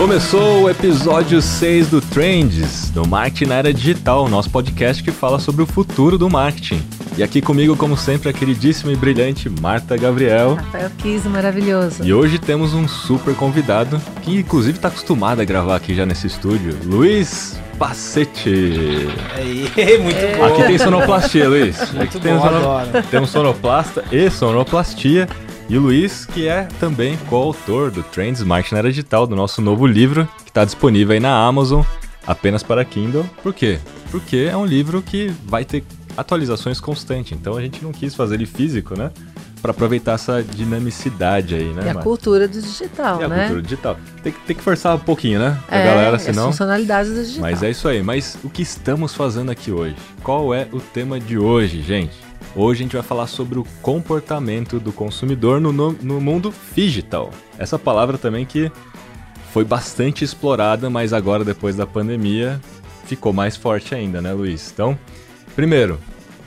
Começou o episódio 6 do Trends, do Marketing na Era Digital, nosso podcast que fala sobre o futuro do marketing. E aqui comigo, como sempre, a queridíssima e brilhante Marta Gabriel. Rafael Kiss, maravilhoso. E hoje temos um super convidado, que inclusive está acostumado a gravar aqui já nesse estúdio, Luiz Pacete. Aí, muito é. bom. Aqui tem sonoplastia, Luiz. Muito aqui bom, tem, sono... temos sonoplasta e sonoplastia. E o Luiz, que é também coautor do Trends Marketing na Era Digital, do nosso novo livro, que está disponível aí na Amazon, apenas para Kindle. Por quê? Porque é um livro que vai ter atualizações constantes, então a gente não quis fazer ele físico, né? Para aproveitar essa dinamicidade aí, né? E a cultura do digital, e né? a cultura digital. Tem, tem que forçar um pouquinho, né? A é, galera, senão... as funcionalidades do digital. Mas é isso aí. Mas o que estamos fazendo aqui hoje? Qual é o tema de hoje, gente? Hoje a gente vai falar sobre o comportamento do consumidor no, no, no mundo digital. Essa palavra também que foi bastante explorada, mas agora depois da pandemia ficou mais forte ainda, né, Luiz? Então, primeiro,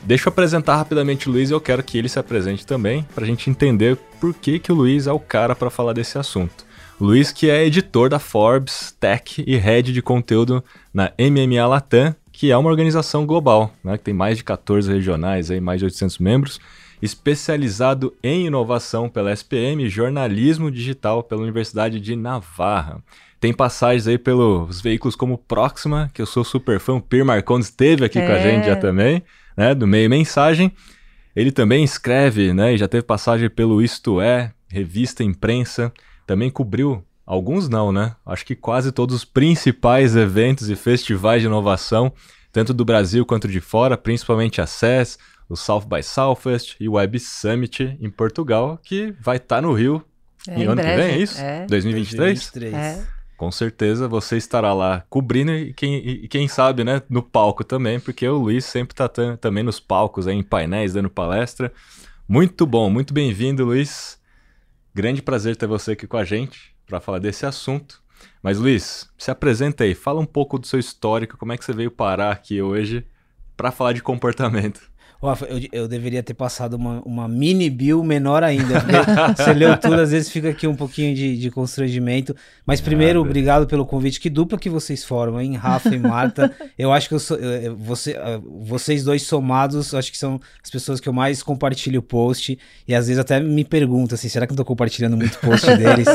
deixa eu apresentar rapidamente o Luiz e eu quero que ele se apresente também, para a gente entender por que, que o Luiz é o cara para falar desse assunto. Luiz que é editor da Forbes, Tech e Head de conteúdo na MMA Latam que é uma organização global, né, que tem mais de 14 regionais, aí, mais de 800 membros, especializado em inovação pela SPM e jornalismo digital pela Universidade de Navarra. Tem passagens aí pelos veículos como Proxima, que eu sou super fã, o Pierre Marcondes esteve aqui é. com a gente já também, né, do Meio Mensagem. Ele também escreve, né, e já teve passagem pelo Isto É, revista imprensa, também cobriu Alguns não, né? Acho que quase todos os principais eventos e festivais de inovação, tanto do Brasil quanto de fora, principalmente a SES, o South by Southwest e o Web Summit em Portugal, que vai estar tá no Rio é, em ano breve, que vem, é isso? É. 2023? 2023. É. Com certeza você estará lá cobrindo e quem, e quem sabe, né, no palco também, porque o Luiz sempre está também nos palcos, aí, em painéis, dando palestra. Muito bom, muito bem-vindo, Luiz. Grande prazer ter você aqui com a gente para falar desse assunto. Mas Luiz, se apresenta aí, fala um pouco do seu histórico, como é que você veio parar aqui hoje para falar de comportamento. Eu, eu, deveria ter passado uma, uma mini bio menor ainda. você leu tudo, às vezes fica aqui um pouquinho de, de constrangimento. Mas primeiro, Nada. obrigado pelo convite. Que dupla que vocês formam, hein? Rafa e Marta. eu acho que eu sou, eu, você, vocês dois somados, acho que são as pessoas que eu mais compartilho o post. E às vezes até me pergunto assim: será que eu tô compartilhando muito post deles?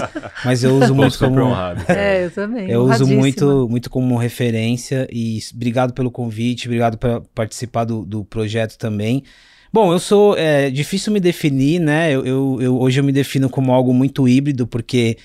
Mas eu uso muito como. Honrado, é, eu também. Eu uso muito, muito como referência. E obrigado pelo convite, obrigado por participar do, do projeto também também. Bom, eu sou. É difícil me definir, né? Eu, eu, eu, hoje eu me defino como algo muito híbrido, porque,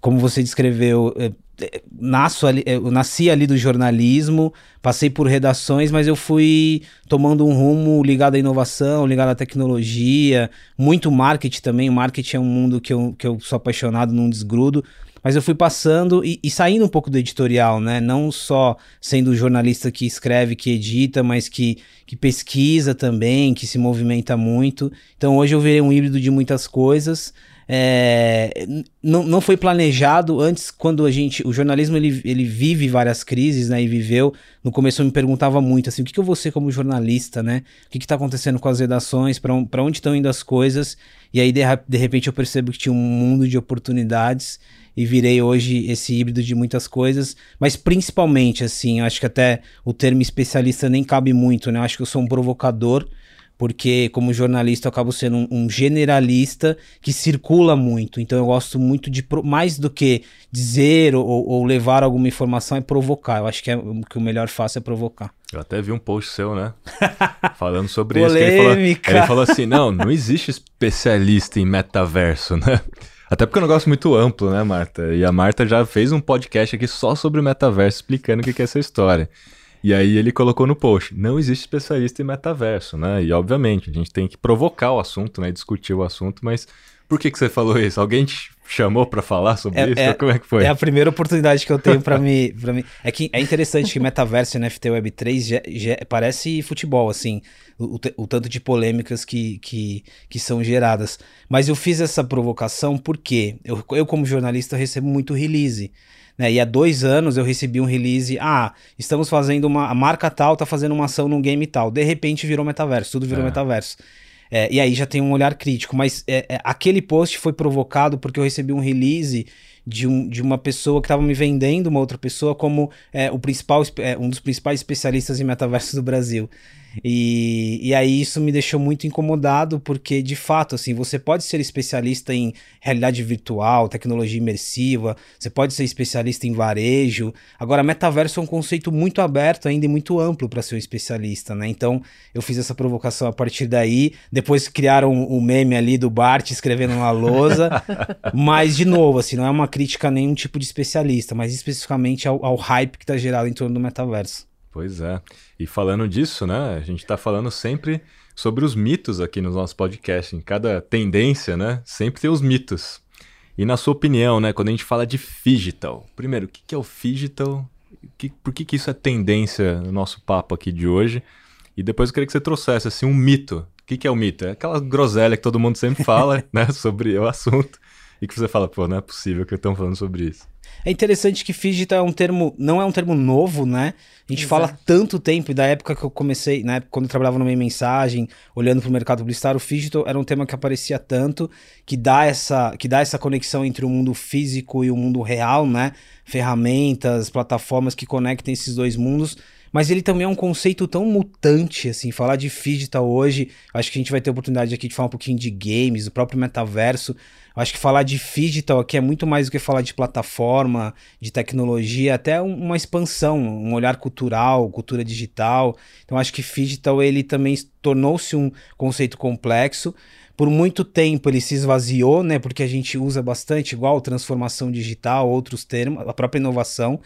como você descreveu, é, é nasço ali, é, eu nasci ali do jornalismo, passei por redações, mas eu fui tomando um rumo ligado à inovação, ligado à tecnologia, muito marketing também. O marketing é um mundo que eu, que eu sou apaixonado, não desgrudo. Mas eu fui passando e, e, saindo um pouco do editorial, né? Não só sendo jornalista que escreve, que edita, mas que, que pesquisa também, que se movimenta muito. Então hoje eu virei um híbrido de muitas coisas. É, não, não foi planejado. Antes quando a gente o jornalismo ele, ele vive várias crises né? E viveu. No começo eu me perguntava muito assim o que, que eu vou ser como jornalista né? O que está acontecendo com as redações? Para onde estão indo as coisas? E aí de, de repente eu percebo que tinha um mundo de oportunidades e virei hoje esse híbrido de muitas coisas, mas principalmente, assim, eu acho que até o termo especialista nem cabe muito, né? Eu acho que eu sou um provocador, porque como jornalista eu acabo sendo um, um generalista que circula muito, então eu gosto muito de, mais do que dizer ou, ou levar alguma informação, é provocar. Eu acho que, é, o que o melhor faço é provocar. Eu até vi um post seu, né? Falando sobre isso. Ele falou, ele falou assim: não, não existe especialista em metaverso, né? Até porque é um negócio muito amplo, né, Marta? E a Marta já fez um podcast aqui só sobre o metaverso, explicando o que é essa história. E aí ele colocou no post, não existe especialista em metaverso, né? E obviamente, a gente tem que provocar o assunto, né? Discutir o assunto, mas por que, que você falou isso? Alguém te chamou para falar sobre é, isso? É, Como é que foi? É a primeira oportunidade que eu tenho para me, pra me. É que é interessante que metaverso e NFT Web 3 já, já parece futebol, assim, o, o, tanto de polêmicas que, que, que são geradas. Mas eu fiz essa provocação porque eu, eu como jornalista, recebo muito release. Né? E há dois anos eu recebi um release. Ah, estamos fazendo uma. A marca tal tá fazendo uma ação num game tal. De repente virou metaverso, tudo virou é. metaverso. É, e aí já tem um olhar crítico. Mas é, é, aquele post foi provocado porque eu recebi um release de, um, de uma pessoa que estava me vendendo, uma outra pessoa, como é, o principal, é, um dos principais especialistas em metaverso do Brasil. E, e aí isso me deixou muito incomodado, porque de fato, assim, você pode ser especialista em realidade virtual, tecnologia imersiva, você pode ser especialista em varejo. Agora, metaverso é um conceito muito aberto ainda e muito amplo para ser um especialista, né? Então, eu fiz essa provocação a partir daí. Depois criaram o um meme ali do Bart escrevendo uma lousa. mas, de novo, assim, não é uma crítica a nenhum tipo de especialista, mas especificamente ao, ao hype que está gerado em torno do metaverso. Pois é. E falando disso, né, a gente está falando sempre sobre os mitos aqui no nosso podcast. Em cada tendência, né, sempre tem os mitos. E na sua opinião, né, quando a gente fala de digital, primeiro, o que é o digital? Por que, que isso é tendência no nosso papo aqui de hoje? E depois eu queria que você trouxesse assim, um mito. O que, que é o mito? É aquela groselha que todo mundo sempre fala né, sobre o assunto. E que você fala, pô, não é possível que estão falando sobre isso. É interessante que Fidget é um termo, não é um termo novo, né? A gente Exato. fala tanto tempo, e da época que eu comecei, época quando eu trabalhava no meio mensagem, olhando para o mercado publicitário, o Fidget era um tema que aparecia tanto, que dá essa, que dá essa conexão entre o mundo físico e o mundo real, né? Ferramentas, plataformas que conectem esses dois mundos mas ele também é um conceito tão mutante, assim, falar de digital hoje, acho que a gente vai ter oportunidade aqui de falar um pouquinho de games, o próprio metaverso, Acho que falar de digital aqui é muito mais do que falar de plataforma, de tecnologia, até uma expansão, um olhar cultural, cultura digital. Então acho que digital ele também tornou-se um conceito complexo. Por muito tempo ele se esvaziou, né? Porque a gente usa bastante, igual transformação digital, outros termos, a própria inovação.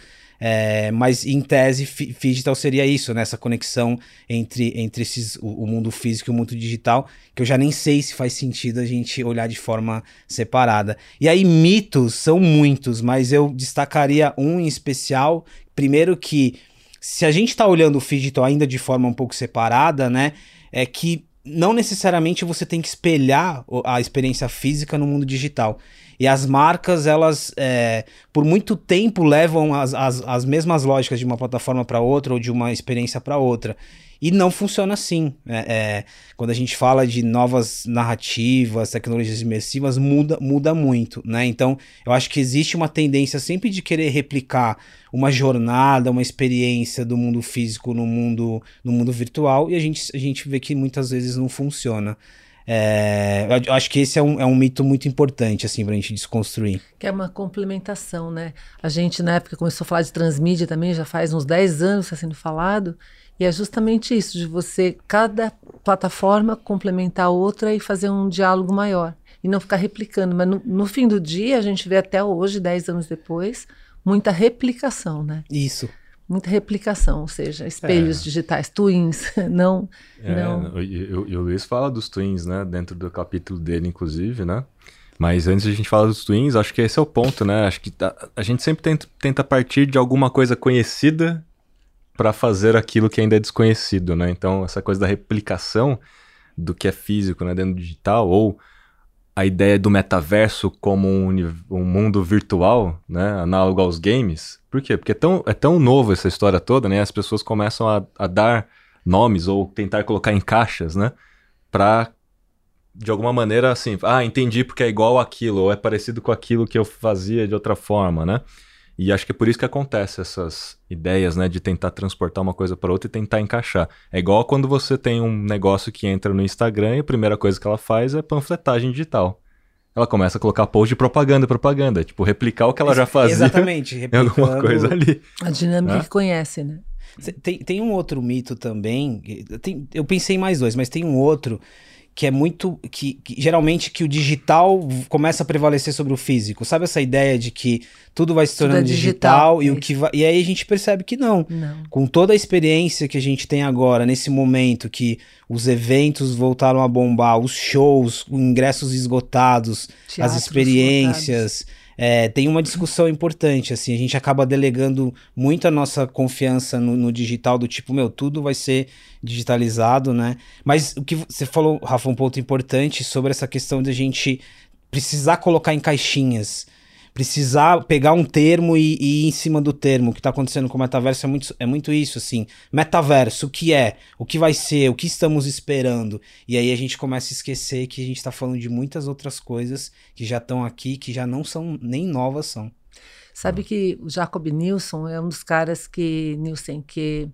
É, mas em tese, digital seria isso, né? Essa conexão entre, entre esses, o, o, mundo físico e o mundo digital, que eu já nem sei se faz sentido a gente olhar de forma separada. E aí, mitos são muitos, mas eu destacaria um em especial. Primeiro que, se a gente está olhando o digital ainda de forma um pouco separada, né? É que não necessariamente você tem que espelhar a experiência física no mundo digital. E as marcas, elas, é, por muito tempo, levam as, as, as mesmas lógicas de uma plataforma para outra ou de uma experiência para outra. E não funciona assim. É, é, quando a gente fala de novas narrativas, tecnologias imersivas, muda, muda muito, né? Então, eu acho que existe uma tendência sempre de querer replicar uma jornada, uma experiência do mundo físico no mundo, no mundo virtual, e a gente, a gente vê que muitas vezes não funciona. É, eu acho que esse é um, é um mito muito importante, assim, pra gente desconstruir. Que é uma complementação, né? A gente, na época, começou a falar de transmídia também, já faz uns 10 anos que está sendo falado, e é justamente isso, de você, cada plataforma, complementar a outra e fazer um diálogo maior. E não ficar replicando. Mas no, no fim do dia, a gente vê até hoje, 10 anos depois, muita replicação, né? Isso muita replicação, ou seja, espelhos é. digitais, twins, não, é, não. E, o Luiz fala dos twins, né, dentro do capítulo dele, inclusive, né? Mas antes de a gente falar dos twins, acho que esse é o ponto, né? Acho que tá, a gente sempre tenta, tenta partir de alguma coisa conhecida para fazer aquilo que ainda é desconhecido, né? Então, essa coisa da replicação do que é físico, né, dentro do digital, ou a ideia do metaverso como um, um, mundo virtual, né, análogo aos games. Por quê? Porque é tão, é tão novo essa história toda, né? As pessoas começam a, a dar nomes ou tentar colocar em caixas, né? Pra, de alguma maneira, assim, ah, entendi porque é igual aquilo, ou é parecido com aquilo que eu fazia de outra forma, né? E acho que é por isso que acontece essas ideias, né, de tentar transportar uma coisa para outra e tentar encaixar. É igual quando você tem um negócio que entra no Instagram e a primeira coisa que ela faz é panfletagem digital. Ela começa a colocar post de propaganda, propaganda, tipo replicar o que ela já fazia. Exatamente, replicando alguma coisa ali. A dinâmica que conhece, né? Tem, tem um outro mito também, tem, eu pensei em mais dois, mas tem um outro que é muito que, que, geralmente que o digital começa a prevalecer sobre o físico. Sabe essa ideia de que tudo vai se tornando é digital, digital, e o que vai, e aí a gente percebe que não. não. Com toda a experiência que a gente tem agora nesse momento que os eventos voltaram a bombar, os shows, ingressos esgotados, Teatros as experiências, esgotados é, tem uma discussão importante, assim, a gente acaba delegando muito a nossa confiança no, no, digital, do tipo, meu, tudo vai ser digitalizado, né? Mas o que você falou, Rafa, um ponto importante sobre essa questão de a gente precisar colocar em caixinhas. Precisar pegar um termo e, e ir em cima do termo. O que está acontecendo com o metaverso é muito, é muito isso, assim. Metaverso, o que é? O que vai ser? O que estamos esperando? E aí a gente começa a esquecer que a gente está falando de muitas outras coisas que já estão aqui, que já não são nem novas são. Sabe que o Jacob Nilsson é um dos caras que, Nilson, que,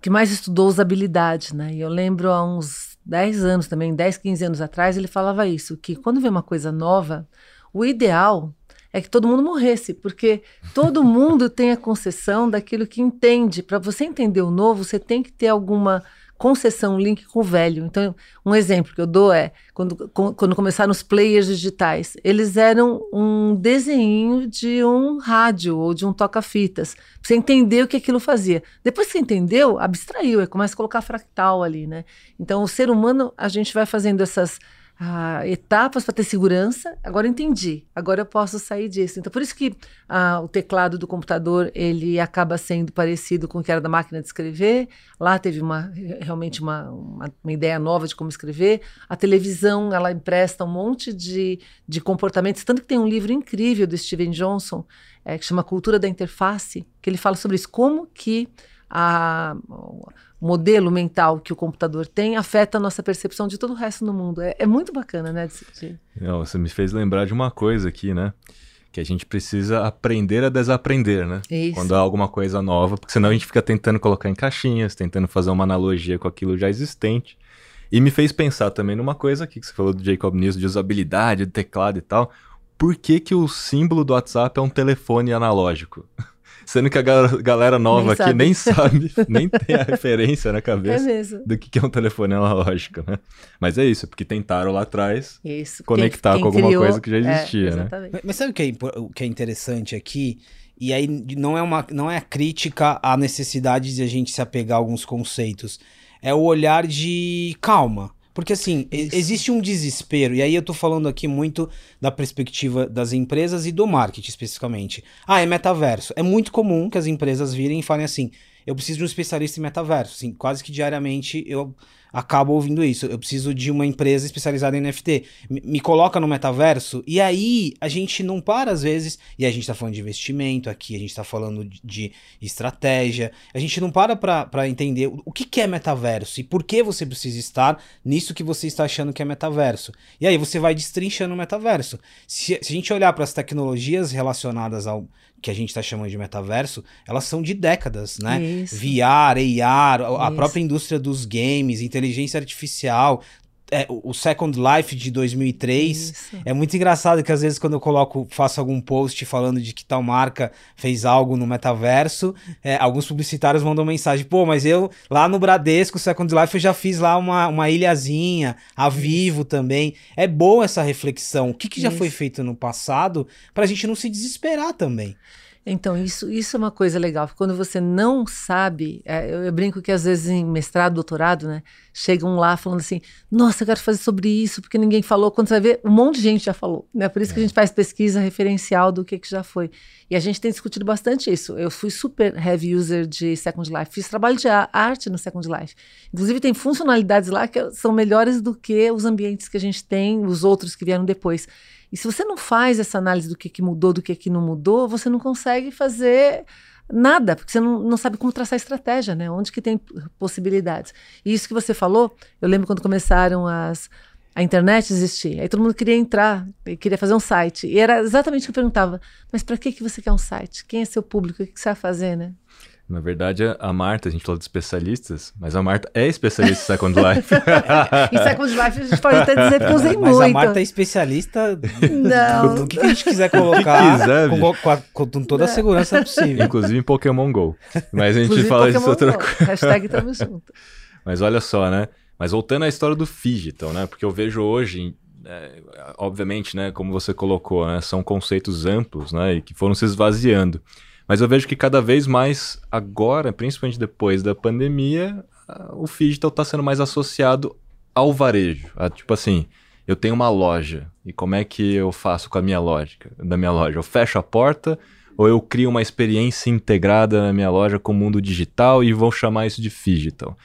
que mais estudou usabilidade, né? E eu lembro há uns 10 anos também, 10, 15 anos atrás, ele falava isso, que quando vem uma coisa nova, o ideal é que todo mundo morresse, porque todo mundo tem a concessão daquilo que entende. Para você entender o novo, você tem que ter alguma concessão, link com o velho. Então, um exemplo que eu dou é quando, quando começaram os players digitais, eles eram um desenho de um rádio ou de um toca-fitas. Você entendeu o que aquilo fazia. Depois que você entendeu, abstraiu, é começa a colocar fractal ali, né? Então, o ser humano, a gente vai fazendo essas ah, etapas para ter segurança. Agora entendi. Agora eu posso sair disso. Então por isso que ah, o teclado do computador ele acaba sendo parecido com o que era da máquina de escrever. Lá teve uma realmente uma, uma, uma ideia nova de como escrever. A televisão ela empresta um monte de, de comportamentos. Tanto que tem um livro incrível do Steven Johnson é, que chama Cultura da Interface, que ele fala sobre isso. Como que a, modelo mental que o computador tem afeta a nossa percepção de todo o resto do mundo. É, é muito bacana, né? De... Não, você me fez lembrar de uma coisa aqui, né? Que a gente precisa aprender a desaprender, né? Isso. Quando há alguma coisa nova, porque senão a gente fica tentando colocar em caixinhas, tentando fazer uma analogia com aquilo já existente. E me fez pensar também numa coisa aqui que você falou do Jacob News, de usabilidade, de teclado e tal. Por que, que o símbolo do WhatsApp é um telefone analógico? Sendo que a galera nova nem aqui sabe. nem sabe, nem tem a referência na cabeça é do que é um telefone analógico, né? Mas é isso, porque tentaram lá atrás isso, conectar quem, quem com alguma criou, coisa que já existia, é, né? Mas, mas sabe o que, é, o que é interessante aqui? E aí não é uma não é a crítica à necessidade de a gente se apegar a alguns conceitos. É o olhar de calma. Porque assim, Isso. existe um desespero, e aí eu tô falando aqui muito da perspectiva das empresas e do marketing especificamente. Ah, é metaverso. É muito comum que as empresas virem e falem assim: eu preciso de um especialista em metaverso. Assim, quase que diariamente eu acabo ouvindo isso. Eu preciso de uma empresa especializada em NFT. Me, me coloca no metaverso. E aí a gente não para às vezes. E a gente está falando de investimento aqui, a gente está falando de, de, estratégia. A gente não para para entender o, o que, que é metaverso e por que você precisa estar nisso que você está achando que é metaverso. E aí você vai destrinchando o metaverso. Se, se a gente olhar para as tecnologias relacionadas ao que a gente está chamando de metaverso, elas são de décadas, né? Isso. VR, AR, a Isso. própria indústria dos games, inteligência artificial, é, o Second Life de 2003. Isso. É muito engraçado que às vezes quando eu coloco, faço algum post falando de que tal marca fez algo no metaverso, é, alguns publicitários mandam mensagem, pô, mas eu lá no Bradesco, Second Life, eu já fiz lá uma, uma ilhazinha, a Vivo também. É boa essa reflexão. O que, que já Isso. foi feito no passado para a gente não se desesperar também. Então, isso, isso é uma coisa legal. Quando você não sabe, é, eu, eu, brinco que às vezes em mestrado, doutorado, né, chegam lá falando assim: nossa, eu quero fazer sobre isso, porque ninguém falou. Quando você vai ver, um monte de gente já falou. Né? Por isso é. que a é. gente faz pesquisa referencial do que, que já foi. E a gente tem discutido bastante isso. Eu fui super heavy user de Second Life, fiz trabalho de arte no Second Life. Inclusive, tem funcionalidades lá que são melhores do que os ambientes que a gente tem, os outros que vieram depois. E se você não faz essa análise do que, que mudou, do que, que não mudou, você não consegue fazer nada, porque você não, não sabe como traçar estratégia, né? Onde que tem possibilidades. E isso que você falou, eu lembro quando começaram as, a internet existir. Aí todo mundo queria entrar, queria fazer um site. E era exatamente o que eu perguntava: mas para que, que você quer um site? Quem é seu público? O que você vai fazer, né? Na verdade, a Marta, a gente falou de especialistas, mas a Marta é especialista em Second Life. em Second Life a gente pode até dizer que eu usei mas muito. Mas a Marta é especialista Não. do que a gente quiser colocar, quiser, com, com, com, toda a segurança possível. Inclusive em Pokémon GO. Mas a gente Inclusive fala disso outra coisa. Hashtag tamo junto. Mas olha só, né? Mas voltando à história do Digital, né? Porque eu vejo hoje, é, obviamente, né? Como você colocou, né? São conceitos amplos, né? E que foram se esvaziando. Mas eu vejo que cada vez mais agora, principalmente depois da pandemia, o digital está sendo mais associado ao varejo. A, tipo assim, eu tenho uma loja e como é que eu faço com a minha lógica, da minha loja? Eu fecho a porta ou eu crio uma experiência integrada na minha loja com o mundo digital e vou chamar isso de digital?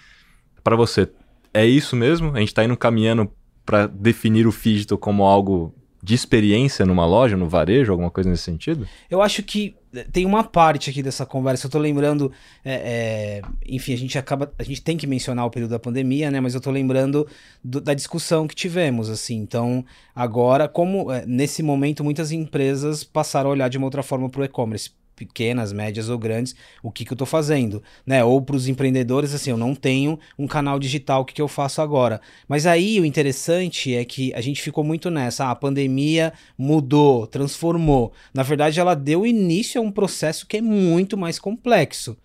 Para você, é isso mesmo? A gente está indo caminhando para definir o digital como algo de experiência numa loja, no varejo, alguma coisa nesse sentido? Eu acho que eh, tem uma parte aqui dessa conversa. Eu tô lembrando, é, é, enfim, a gente acaba, a gente tem que mencionar o período da pandemia, né? Mas eu tô lembrando do, da discussão que tivemos, assim. Então, agora, como é, nesse momento muitas empresas passaram a olhar de uma outra forma para o e-commerce pequenas, médias ou grandes, o que, que eu estou fazendo, né? Ou para os empreendedores, assim, eu não tenho um canal digital, o que, que eu faço agora? Mas aí o interessante é que a gente ficou muito nessa, ah, a pandemia mudou, transformou. Na verdade, ela deu início a um processo que é muito mais complexo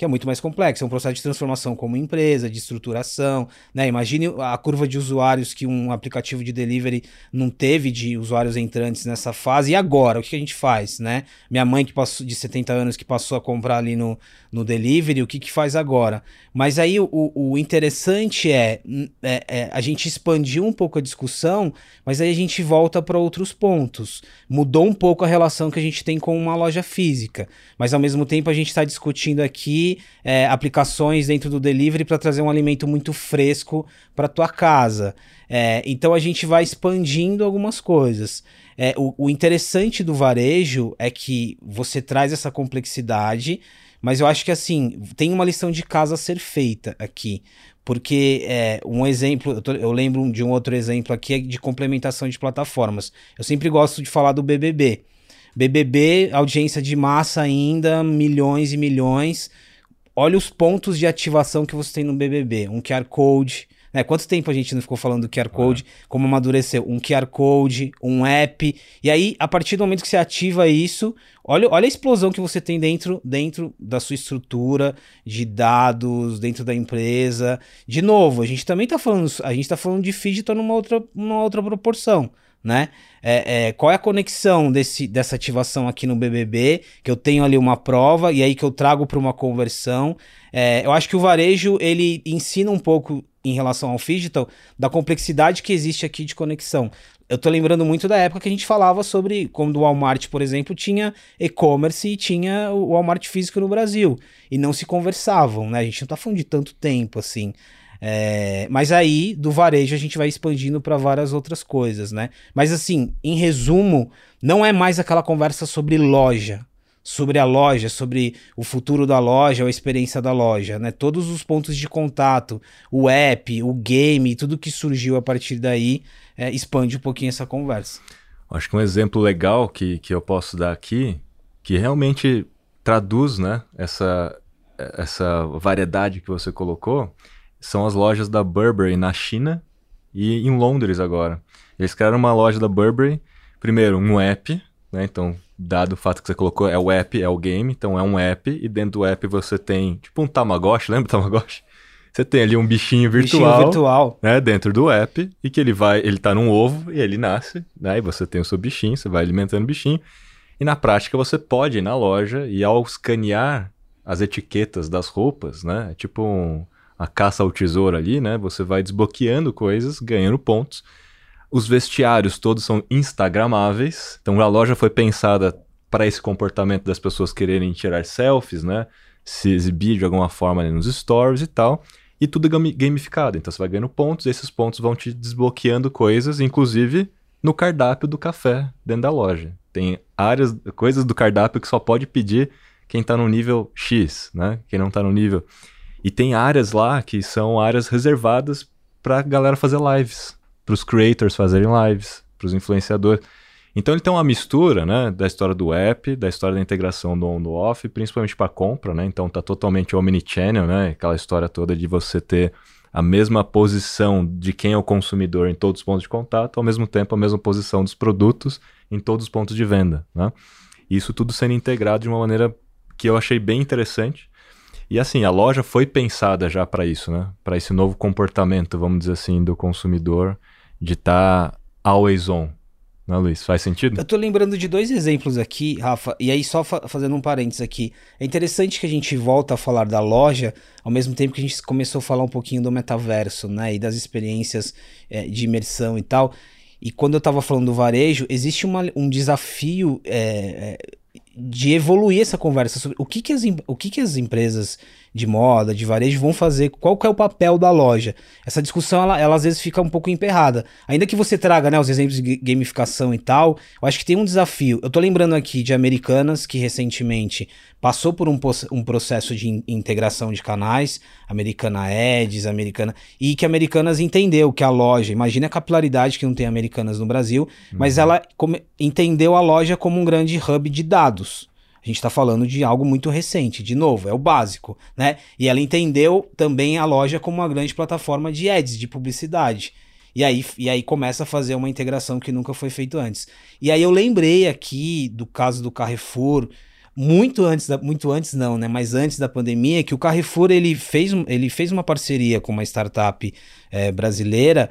que é muito mais complexo. É um processo de transformação como empresa, de estruturação. Né? Imagine a curva de usuários que um aplicativo de delivery não teve de usuários entrantes nessa fase. E agora? O que a gente faz? Né? Minha mãe, que passou de 70 anos, que passou a comprar ali no, no delivery, o que, que faz agora? Mas aí o, o interessante é, é, é, a gente expandiu um pouco a discussão, mas aí a gente volta para outros pontos. Mudou um pouco a relação que a gente tem com uma loja física, mas ao mesmo tempo a gente está discutindo aqui é, aplicações dentro do delivery para trazer um alimento muito fresco para tua casa. É, então a gente vai expandindo algumas coisas. É, o, o interessante do varejo é que você traz essa complexidade mas eu acho que assim, tem uma lição de casa a ser feita aqui. Porque é, um exemplo, eu, tô, eu, lembro de um outro exemplo aqui é de complementação de plataformas. Eu sempre gosto de falar do BBB. BBB, audiência de massa ainda, milhões e milhões. Olha os pontos de ativação que você tem no BBB. Um QR Code, né? Quanto tempo a gente não ficou falando do QR Code, é. como amadureceu? Um QR Code, um app. E aí, a partir do momento que você ativa isso, olha, olha a explosão que você tem dentro, dentro da sua estrutura de dados, dentro da empresa. De novo, a gente também está falando, a gente tá falando de digital numa outra, numa outra proporção né? É, é, qual é a conexão desse, dessa ativação aqui no BBB? Que eu tenho ali uma prova e aí que eu trago para uma conversão. É, eu acho que o varejo ele ensina um pouco em relação ao digital da complexidade que existe aqui de conexão. Eu tô lembrando muito da época que a gente falava sobre como o Walmart, por exemplo, tinha e-commerce e tinha o Walmart físico no Brasil e não se conversavam, né? A gente não tá falando de tanto tempo assim. É, mas aí, do varejo, a gente vai expandindo para várias outras coisas, né? Mas assim, em resumo, não é mais aquela conversa sobre loja, sobre a loja, sobre o futuro da loja, a experiência da loja, né? Todos os pontos de contato, o app, o game, tudo que surgiu a partir daí é, expande um pouquinho essa conversa. Acho que um exemplo legal que, que eu posso dar aqui, que realmente traduz né, essa, essa variedade que você colocou, são as lojas da Burberry na China e em Londres agora. Eles criaram uma loja da Burberry, primeiro um app, né? Então dado o fato que você colocou, é o app, é o game, então é um app, e dentro do app você tem, tipo um Tamagotchi, lembra o Tamagotchi? Você tem ali um bichinho virtual, bichinho virtual. Né, dentro do app, e que ele vai, ele tá num ovo, e ele nasce, né, e você tem o seu bichinho, você vai alimentando o bichinho, e na prática você pode ir na loja, e ao escanear as etiquetas das roupas, né, é tipo um, a caça ao tesouro ali, né, você vai desbloqueando coisas, ganhando pontos, os vestiários todos são instagramáveis. Então a loja foi pensada para esse comportamento das pessoas quererem tirar selfies, né? Se exibir de alguma forma nos stories e tal. E tudo gamificado. Então você vai ganhando pontos, e esses pontos vão te desbloqueando coisas, inclusive no cardápio do café dentro da loja. Tem áreas, coisas do cardápio que só pode pedir quem está no nível X, né? Quem não está no nível. E tem áreas lá que são áreas reservadas para galera fazer lives para os creators fazerem lives, para os influenciadores. Então ele tem uma mistura, né, da história do app, da história da integração do on do off, principalmente para compra, né? Então tá totalmente omnichannel, né? Aquela história toda de você ter a mesma posição de quem é o consumidor em todos os pontos de contato, ao mesmo tempo a mesma posição dos produtos em todos os pontos de venda, né? Isso tudo sendo integrado de uma maneira que eu achei bem interessante. E assim, a loja foi pensada já para isso, né? Para esse novo comportamento, vamos dizer assim, do consumidor de estar tá always on. Né, Luiz? Faz sentido? Eu tô lembrando de dois exemplos aqui, Rafa, e aí só fa fazendo um parênteses aqui. É interessante que a gente volta a falar da loja, ao mesmo tempo que a gente começou a falar um pouquinho do metaverso, né? E das experiências é, de imersão e tal. E quando eu tava falando do varejo, existe uma, um desafio é, é, de evoluir essa conversa sobre o que, que, as, o que, que as empresas de moda, de varejo, vão fazer, qual que é o papel da loja. Essa discussão, ela, ela às vezes fica um pouco emperrada. Ainda que você traga né, os exemplos de gamificação e tal, eu acho que tem um desafio. Eu tô lembrando aqui de Americanas, que recentemente passou por um, um processo de in integração de canais, Americana Ads, Americana, e que Americanas entendeu que a loja, imagina a capilaridade que não tem Americanas no Brasil, uhum. mas ela entendeu a loja como um grande hub de dados. A gente está falando de algo muito recente, de novo, é o básico, né? E ela entendeu também a loja como uma grande plataforma de ads, de publicidade. E aí, e aí começa a fazer uma integração que nunca foi feito antes. E aí eu lembrei aqui do caso do Carrefour, muito antes, da, muito antes não, né? Mas antes da pandemia, que o Carrefour ele fez, ele fez uma parceria com uma startup é, brasileira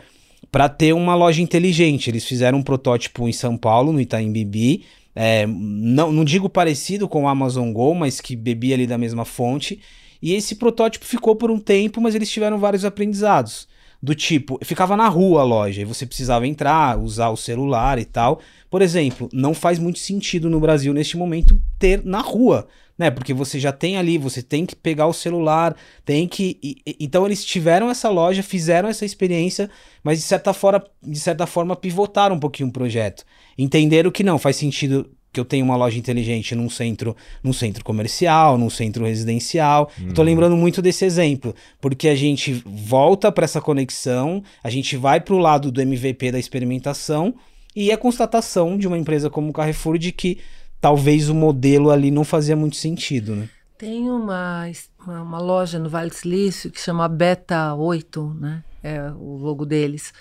para ter uma loja inteligente. Eles fizeram um protótipo em São Paulo, no Itaim Bibi, é, não, não digo parecido com o Amazon Go, mas que bebia ali da mesma fonte. E esse protótipo ficou por um tempo, mas eles tiveram vários aprendizados. Do tipo, ficava na rua a loja e você precisava entrar, usar o celular e tal. Por exemplo, não faz muito sentido no Brasil neste momento ter na rua, né? Porque você já tem ali, você tem que pegar o celular, tem que. E, então eles tiveram essa loja, fizeram essa experiência, mas de certa forma, de certa forma pivotaram um pouquinho o projeto entenderam que não faz sentido que eu tenha uma loja inteligente num centro, num centro comercial, num centro residencial. Uhum. Eu tô uhum. lembrando muito desse exemplo, porque a gente volta para essa conexão, a gente vai para o lado do MVP da experimentação e é constatação de uma empresa como o Carrefour de que talvez o modelo ali não fazia muito sentido, né? Tem uma, uma, uma loja no Vale do Silício que chama Beta 8, né? É o logo deles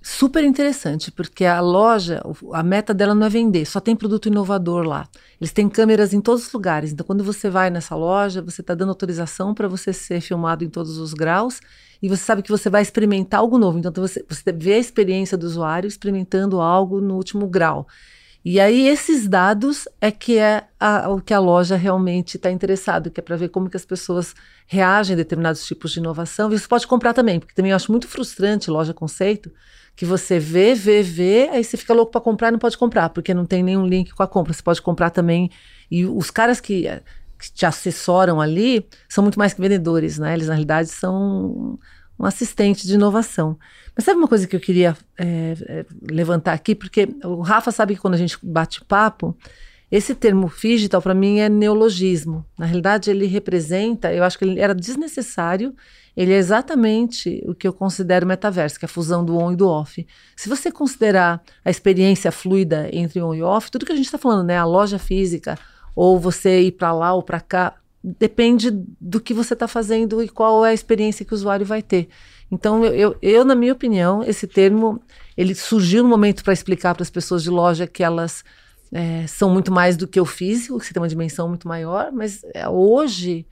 super interessante, porque a loja, a meta dela não é vender, só tem produto inovador lá. Eles têm câmeras em todos os lugares. Então, quando você vai nessa loja, você está dando autorização para você ser filmado em todos os graus e você sabe que você vai experimentar algo novo. Então, você, você vê a experiência do usuário experimentando algo no último grau. E aí, esses dados é que é a, o que a loja realmente está interessado, que é para ver como que as pessoas reagem a determinados tipos de inovação. E você pode comprar também, porque também eu acho muito frustrante loja conceito, que você vê, vê, vê, aí você fica louco para comprar e não pode comprar, porque não tem nenhum link com a compra. Você pode comprar também. E os caras que, que te assessoram ali são muito mais que vendedores, né? Eles, na realidade, são um assistente de inovação. Mas sabe uma coisa que eu queria é, levantar aqui? Porque o Rafa sabe que quando a gente bate papo, esse termo digital para mim é neologismo. Na realidade, ele representa, eu acho que ele era desnecessário ele é exatamente o que eu considero metaverso, que é a fusão do on e do off. Se você considerar a experiência fluida entre on e off, tudo que a gente está falando, né, a loja física, ou você ir para lá ou para cá, depende do que você está fazendo e qual é a experiência que o usuário vai ter. Então, eu, eu, eu na minha opinião, esse termo ele surgiu no momento para explicar para as pessoas de loja que elas é, são muito mais do que o físico, que você tem uma dimensão muito maior, mas é, hoje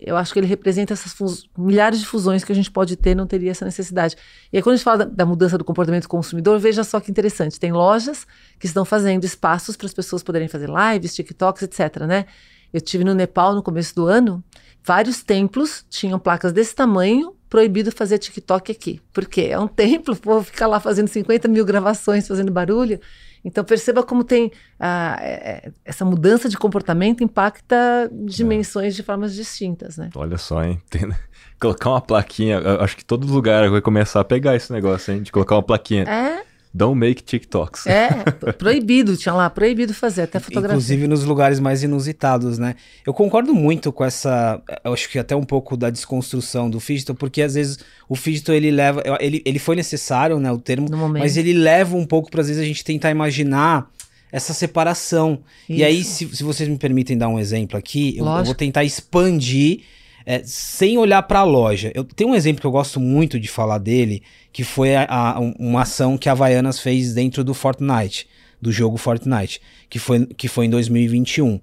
eu acho que ele representa essas milhares de fusões que a gente pode ter, não teria essa necessidade. E aí, quando a gente fala da, da, mudança do comportamento do consumidor, veja só que interessante. Tem lojas que estão fazendo espaços para as pessoas poderem fazer lives, TikToks, etc. Né? Eu tive no Nepal no começo do ano, vários templos tinham placas desse tamanho, proibido fazer TikTok aqui. Porque é um templo, o povo fica lá fazendo 50 mil gravações, fazendo barulho. Então perceba como tem ah, é, essa mudança de comportamento impacta dimensões é. de formas distintas, né? Olha só, hein? Tem... Colocar uma plaquinha, acho que todo lugar vai começar a pegar esse negócio, hein? De colocar uma plaquinha. É. Don't make TikToks. É, proibido, tinha lá, proibido fazer, até fotografia. Inclusive nos lugares mais inusitados, né? Eu concordo muito com essa, eu acho que até um pouco da desconstrução do digital, porque às vezes o digital ele leva, ele, ele foi necessário, né, o termo, mas ele leva um pouco para às vezes a gente tentar imaginar essa separação. Isso. E aí, se, se vocês me permitem dar um exemplo aqui, eu, eu vou tentar expandir é, sem olhar para a loja. Eu tenho um exemplo que eu gosto muito de falar dele, que foi a, a, uma ação que a Havaianas fez dentro do Fortnite, do jogo Fortnite, que foi, que foi em 2021.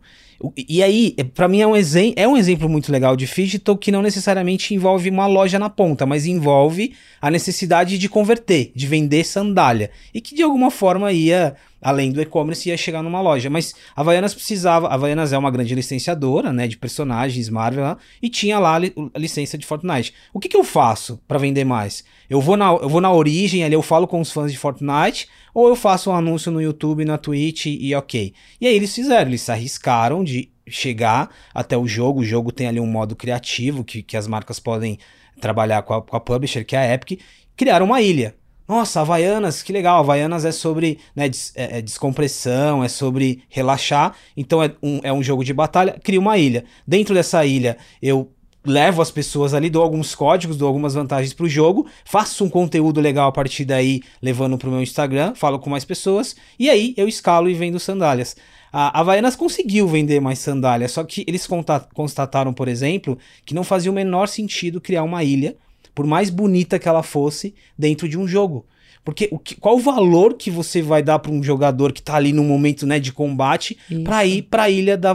E aí, é, para mim é um, é um exemplo muito legal de digital que não necessariamente envolve uma loja na ponta, mas envolve a necessidade de converter, de vender sandália. E que de alguma forma ia além do e-commerce, ia chegar numa loja. Mas a Havaianas precisava. A Havaianas é uma grande licenciadora, né? De personagens Marvel, e tinha lá a licença de Fortnite. O que, que eu faço para vender mais? Eu vou, na, eu vou na origem, ali eu falo com os fãs de Fortnite, ou eu faço um anúncio no YouTube, na Twitch e ok. E aí eles fizeram, eles se arriscaram de chegar até o jogo. O jogo tem ali um modo criativo que, que as marcas podem trabalhar com a, com a publisher, que é a Epic. Criaram uma ilha. Nossa, Havaianas, que legal. Havaianas é sobre né, des, é, é descompressão, é sobre relaxar. Então é um, é um jogo de batalha. Cria uma ilha. Dentro dessa ilha, eu levo as pessoas ali, dou alguns códigos, dou algumas vantagens pro jogo, faço um conteúdo legal a partir daí, levando pro meu Instagram, falo com mais pessoas, e aí eu escalo e vendo sandálias. A Havaianas conseguiu vender mais sandálias, só que eles constataram, por exemplo, que não fazia o menor sentido criar uma ilha, por mais bonita que ela fosse, dentro de um jogo. Porque o que, qual o valor que você vai dar para um jogador que tá ali no momento né, de combate para ir para a ilha da,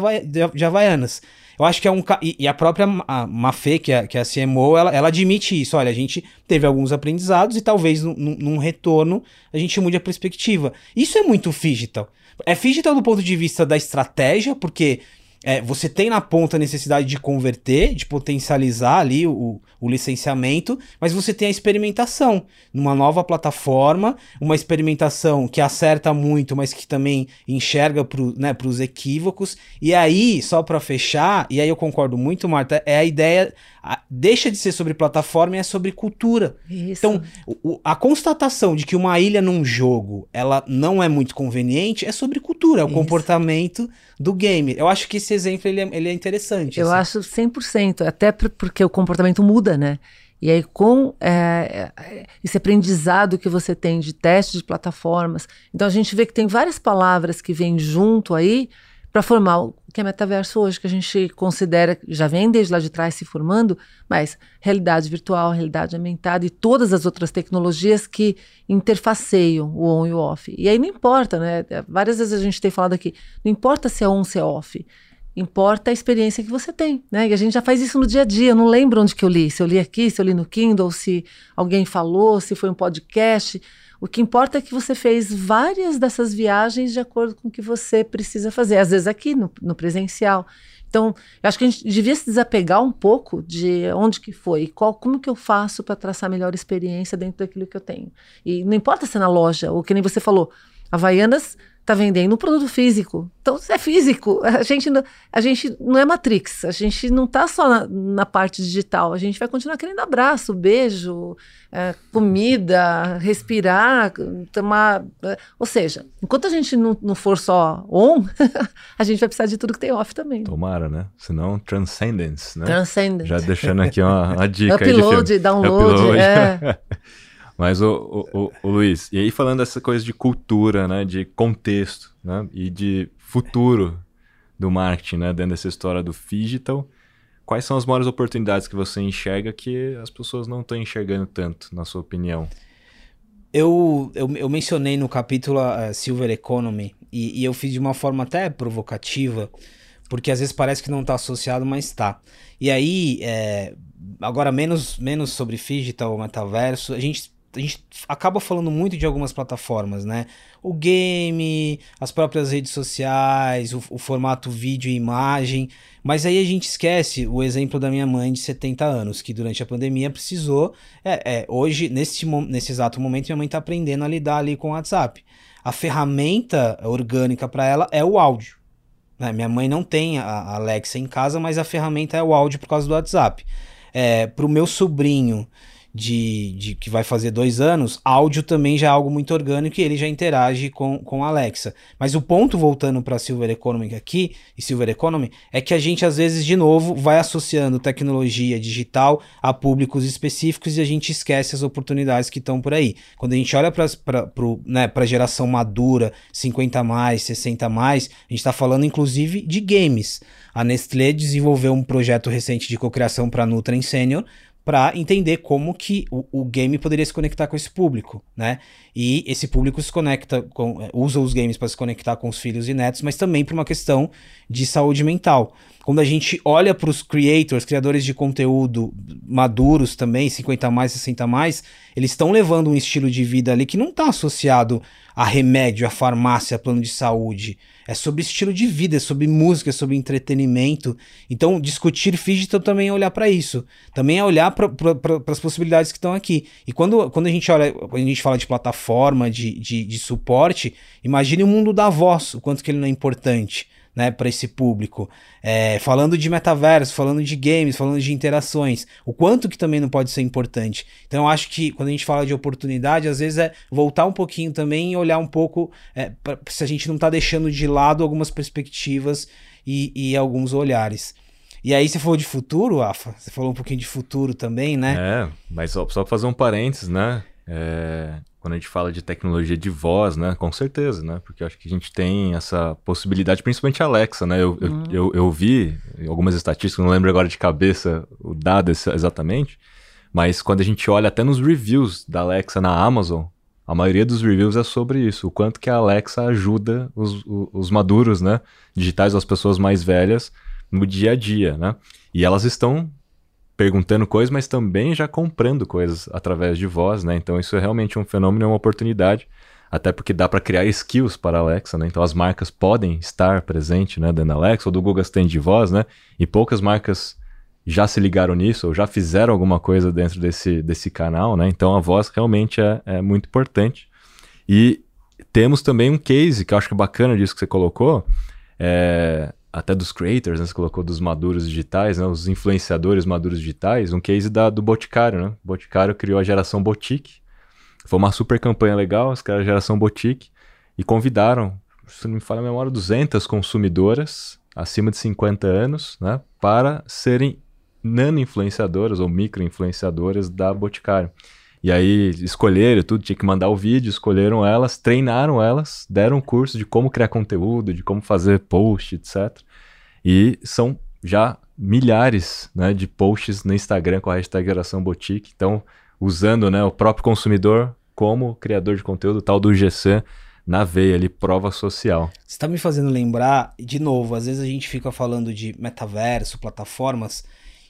de Havaianas? Eu acho que é um. E, e a própria a Mafê, que é, que é a CMO, ela, ela admite isso. Olha, a gente teve alguns aprendizados e talvez num, num retorno a gente mude a perspectiva. Isso é muito digital. É digital do ponto de vista da estratégia, porque é, você tem na ponta a necessidade de converter, de potencializar ali o, o licenciamento, mas você tem a experimentação numa nova plataforma, uma experimentação que acerta muito, mas que também enxerga para né, os equívocos. E aí, só para fechar, e aí eu concordo muito, Marta, é a ideia a, deixa de ser sobre plataforma e é sobre cultura. Isso. Então, o, a constatação de que uma ilha num jogo ela não é muito conveniente é sobre cultura, é o Isso. comportamento do game. Eu acho que esse exemplo ele é, ele é interessante. Eu assim. acho 100%, até porque o comportamento muda, né? E aí, com é, é, esse aprendizado que você tem de teste de plataformas, então a gente vê que tem várias palavras que vêm junto aí para formar o que é metaverso hoje, que a gente considera, já vem desde lá de trás se formando, mas realidade virtual, realidade aumentada e todas as outras tecnologias que interfaceiam o on e o off. E aí não importa, né? Várias vezes a gente tem falado aqui, não importa se é on, se é off. Importa a experiência que você tem, né? E a gente já faz isso no dia a dia. Eu não lembro onde que eu li. Se eu li aqui, se eu li no Kindle, se alguém falou, se foi um podcast. O que importa é que você fez várias dessas viagens de acordo com o que você precisa fazer, às vezes aqui no, no presencial. Então, eu acho que a gente devia se desapegar um pouco de onde que foi e qual, como que eu faço para traçar a melhor experiência dentro daquilo que eu tenho. E não importa se é na loja, ou que nem você falou, Havaianas está vendendo um produto físico. Então, é físico. A gente, não, a gente não é Matrix. A gente não está só na, na, parte digital. A gente vai continuar querendo abraço, beijo, é, comida, respirar, tomar. É, ou seja, enquanto a gente não, não for só on, a gente vai precisar de tudo que tem off também. Tomara, né? Senão, transcendence, né? Transcendence. Já deixando aqui uma, uma dica. Upload, download. Upload. É. Mas, o, o, o, Luiz, e aí falando dessa coisa de cultura, né, de contexto, né, e de futuro do marketing, né, dentro dessa história do digital, quais são as maiores oportunidades que você enxerga que as pessoas não estão enxergando tanto, na sua opinião? Eu, eu, eu mencionei no capítulo uh, Silver Economy, e, e, eu fiz de uma forma até provocativa, porque às vezes parece que não está associado, mas está. E aí, é, agora menos, menos sobre digital, metaverso, a gente a gente acaba falando muito de algumas plataformas, né? O game, as próprias redes sociais, o, o, formato vídeo e imagem. Mas aí a gente esquece o exemplo da minha mãe de 70 anos, que durante a pandemia precisou. É, é hoje, nesse, nesse exato momento, minha mãe está aprendendo a lidar ali com o WhatsApp. A ferramenta orgânica para ela é o áudio. Né? Minha mãe não tem a Alexa em casa, mas a ferramenta é o áudio por causa do WhatsApp. É, para o meu sobrinho de, de, que vai fazer dois anos, áudio também já é algo muito orgânico e ele já interage com, com a Alexa. Mas o ponto, voltando para Silver Economy aqui, e Silver Economy, é que a gente às vezes, de novo, vai associando tecnologia digital a públicos específicos e a gente esquece as oportunidades que estão por aí. Quando a gente olha para né, a geração madura, 50 mais, 60 mais, a gente está falando inclusive de games. A Nestlé desenvolveu um projeto recente de cocriação para Nutrien Senior, para entender como que o, o, game poderia se conectar com esse público, né? E esse público se conecta com, é, usa os games para se conectar com os filhos e netos, mas também por uma questão de saúde mental. Quando a gente olha para os creators, criadores de conteúdo maduros também, 50 mais, 60 mais, eles estão levando um estilo de vida ali que não está associado a remédio, a farmácia, a plano de saúde é sobre estilo de vida, é sobre música, é sobre entretenimento. Então, discutir digital também é olhar para isso. Também é olhar para as possibilidades que estão aqui. E quando, quando a gente olha, quando a gente fala de plataforma, de, de, de suporte, imagine o mundo da voz, o quanto que ele não é importante. Né, para esse público. É, falando de metaverso, falando de games, falando de interações, o quanto que também não pode ser importante. Então eu acho que quando a gente fala de oportunidade, às vezes é voltar um pouquinho também e olhar um pouco é, pra, se a gente não está deixando de lado algumas perspectivas e, e alguns olhares. E aí você falou de futuro, Afa? Você falou um pouquinho de futuro também, né? É, mas só, só fazer um parênteses, né? É, quando a gente fala de tecnologia de voz, né? Com certeza, né? Porque eu acho que a gente tem essa possibilidade, principalmente a Alexa, né? Eu, uhum. eu, eu, eu, vi algumas estatísticas, não lembro agora de cabeça o dado exatamente, mas quando a gente olha até nos reviews da Alexa na Amazon, a maioria dos reviews é sobre isso, o quanto que a Alexa ajuda os, os, os maduros, né? Digitais, as pessoas mais velhas no dia a dia, né? E elas estão perguntando coisas, mas também já comprando coisas através de voz, né? Então isso é realmente um fenômeno, é uma oportunidade, até porque dá para criar skills para a Alexa, né? Então as marcas podem estar presentes, né, da Alexa ou do Google Assistant de voz, né? E poucas marcas já se ligaram nisso ou já fizeram alguma coisa dentro desse, desse canal, né? Então a voz realmente é, é muito importante. E temos também um case que eu acho que é bacana disso que você colocou, é, até dos creators, né? Você colocou dos maduros digitais, né? Os influenciadores maduros digitais, um case da, do Boticário, né? O Boticário criou a geração Botique. Foi uma super campanha legal, os caras geração Botique, e convidaram, se não me falha a memória, 200 consumidoras acima de 50 anos, né? Para serem nano-influenciadoras ou micro-influenciadoras da Boticário. E aí escolheram tudo, tinha que mandar o vídeo, escolheram elas, treinaram elas, deram um curso de como criar conteúdo, de como fazer post, etc. E são já milhares né, de posts no Instagram com a hashtag Geração Boutique. Então, usando né, o próprio consumidor como criador de conteúdo, tal do GC, na veia ali, prova social. Você está me fazendo lembrar, de novo, às vezes a gente fica falando de metaverso, plataformas,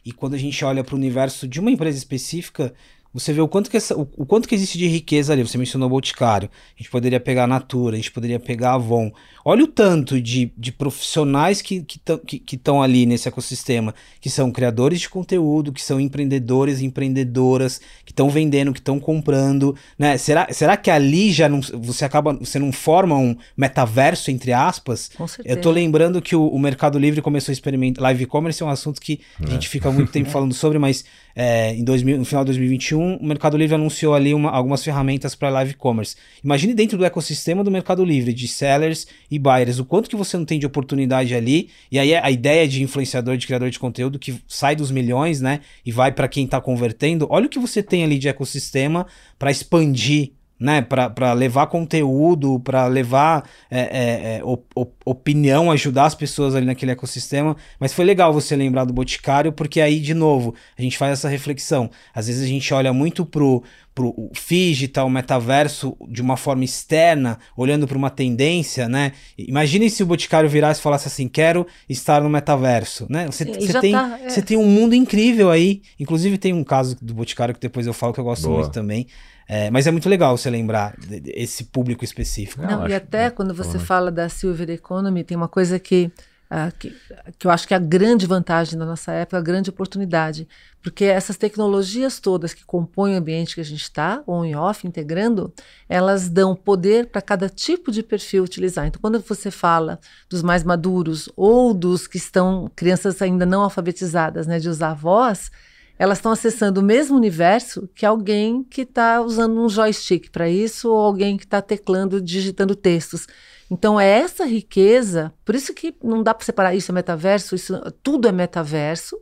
e quando a gente olha para o universo de uma empresa específica, você vê o quanto, que essa, o, o, quanto que existe de riqueza ali. Você mencionou o Boticário. A gente poderia pegar a Natura, a gente poderia pegar a Avon. Olha o tanto de, de profissionais que estão que, que, que ali nesse ecossistema, que são criadores de conteúdo, que são empreendedores e empreendedoras, que estão vendendo, que estão comprando. Né? Será, será que ali já não, você acaba. Você não forma um metaverso, entre aspas? Com certeza. Eu tô lembrando que o, o Mercado Livre começou a experimentar. Live e-commerce é um assunto que é. a gente fica muito tempo falando sobre, mas é, em 2000, no final de 2021, o Mercado Livre anunciou ali uma, algumas ferramentas para live commerce. Imagine dentro do ecossistema do Mercado Livre, de sellers e buyers, o quanto que você não tem de oportunidade ali. E aí a ideia de influenciador, de criador de conteúdo que sai dos milhões, né, e vai para quem está convertendo. Olha o que você tem ali de ecossistema para expandir né, para levar conteúdo, para levar é, é, é, op, opinião, ajudar as pessoas ali naquele ecossistema. Mas foi legal você lembrar do Boticário, porque aí, de novo, a gente faz essa reflexão. Às vezes a gente olha muito pro, pro digital, o metaverso, de uma forma externa, olhando para uma tendência, né? Imagine se o Boticário virasse e falasse assim: quero estar no metaverso, né? Você, tem, tá, é. você tem um mundo incrível aí. Inclusive, tem um caso do Boticário que depois eu falo que eu gosto Boa. muito também é, mas é muito legal você lembrar esse público específico. Não, e até quando você fala da Silver Economy, tem uma coisa que, uh, que, que, eu acho que é a grande vantagem da nossa época, a grande oportunidade. Porque essas tecnologias todas que compõem o ambiente que a gente está, on e off, integrando, elas dão poder para cada tipo de perfil utilizar. Então, quando você fala dos mais maduros ou dos que estão, crianças ainda não alfabetizadas, né, de usar a voz, elas estão acessando o mesmo universo que alguém que está usando um joystick para isso ou alguém que está teclando, digitando textos. Então é essa riqueza, por isso que não dá para separar isso é metaverso, isso tudo é metaverso,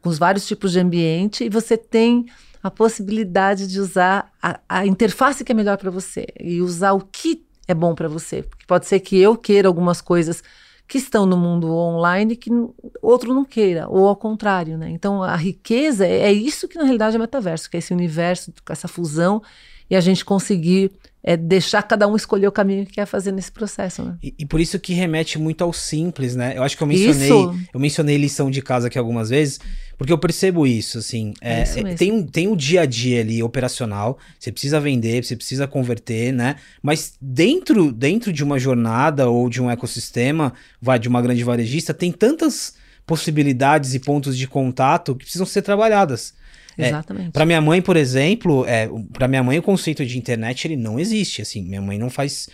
com os vários tipos de ambiente e você tem a possibilidade de usar a, a interface que é melhor para você e usar o que é bom para você, porque pode ser que eu queira algumas coisas que estão no mundo online que outro não queira, ou ao contrário, né? Então a riqueza é, é isso que na realidade é metaverso, que é esse universo essa fusão e a gente conseguir é deixar cada um escolher o caminho que quer fazer nesse processo, né? E, e, por isso que remete muito ao simples, né? Eu acho que eu mencionei, isso. eu mencionei lição de casa aqui algumas vezes, porque eu percebo isso, assim, é, é, é tem, um, tem um dia a dia ali operacional, você precisa vender, você precisa converter, né? Mas dentro, dentro de uma jornada ou de um ecossistema, vai de uma grande varejista, tem tantas possibilidades e pontos de contato que precisam ser trabalhadas. É, Exatamente. É, para minha mãe, por exemplo, é, para minha mãe o conceito de internet ele não existe. Assim, minha mãe não faz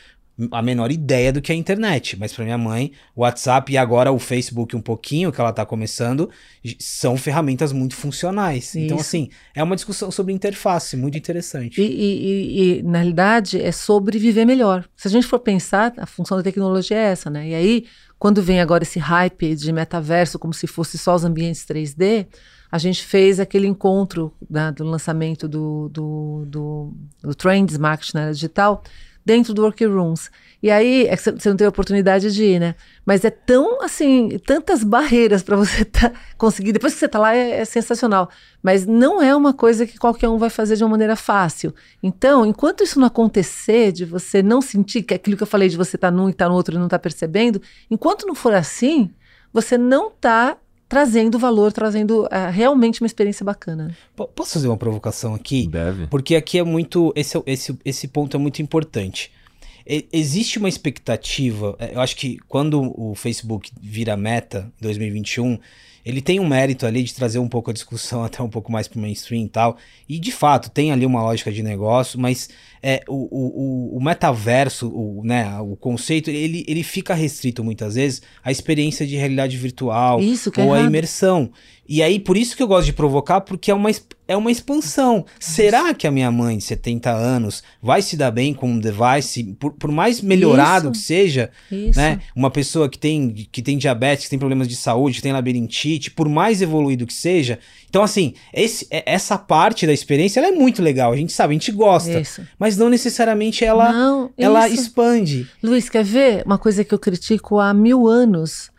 a menor ideia do que é a internet. Mas para minha mãe, o WhatsApp e agora o Facebook um pouquinho, que ela tá começando, são ferramentas muito funcionais. Então, Isso. Então, assim, é uma discussão sobre interface, muito interessante. E, e, e, na realidade, é sobre viver melhor. Se a gente for pensar, a função da tecnologia é essa, né? E aí, quando vem agora esse hype de metaverso, como se fosse só os ambientes 3D, a gente fez aquele encontro né, do lançamento do, do, do, do Trends Marketing na digital dentro do Workrooms. E aí, é você não teve oportunidade de ir, né? Mas é tão, assim, tantas barreiras para você tá, conseguir. Depois que você está lá, é, é, sensacional. Mas não é uma coisa que qualquer um vai fazer de uma maneira fácil. Então, enquanto isso não acontecer, de você não sentir que aquilo que eu falei de você tá num e tá no outro e não tá percebendo, enquanto não for assim, você não está trazendo valor, trazendo uh, realmente uma experiência bacana. P posso fazer uma provocação aqui? Deve. Porque aqui é muito. Esse, é esse, esse ponto é muito importante. E, existe uma expectativa. É, eu acho que quando o Facebook vira meta em 2021 ele tem um mérito ali de trazer um pouco a discussão até um pouco mais para o mainstream e tal. E de fato, tem ali uma lógica de negócio, mas é, o, o, o metaverso, o, né, o conceito, ele, ele fica restrito muitas vezes à experiência de realidade virtual isso, ou à imersão. E aí, por isso que eu gosto de provocar, porque é uma, é uma expansão. Será que a minha mãe de 70 anos vai se dar bem com um device, por, por mais melhorado isso. que seja, isso. né? Uma pessoa que tem, que tem diabetes, que tem problemas de saúde, que tem labirintite, por mais evoluído que seja. Então, assim, esse, é, essa parte da experiência é muito legal. A gente sabe, a gente gosta. Isso. Mas não necessariamente ela, não, ela expande. Luiz, quer ver uma coisa que eu critico há mil anos?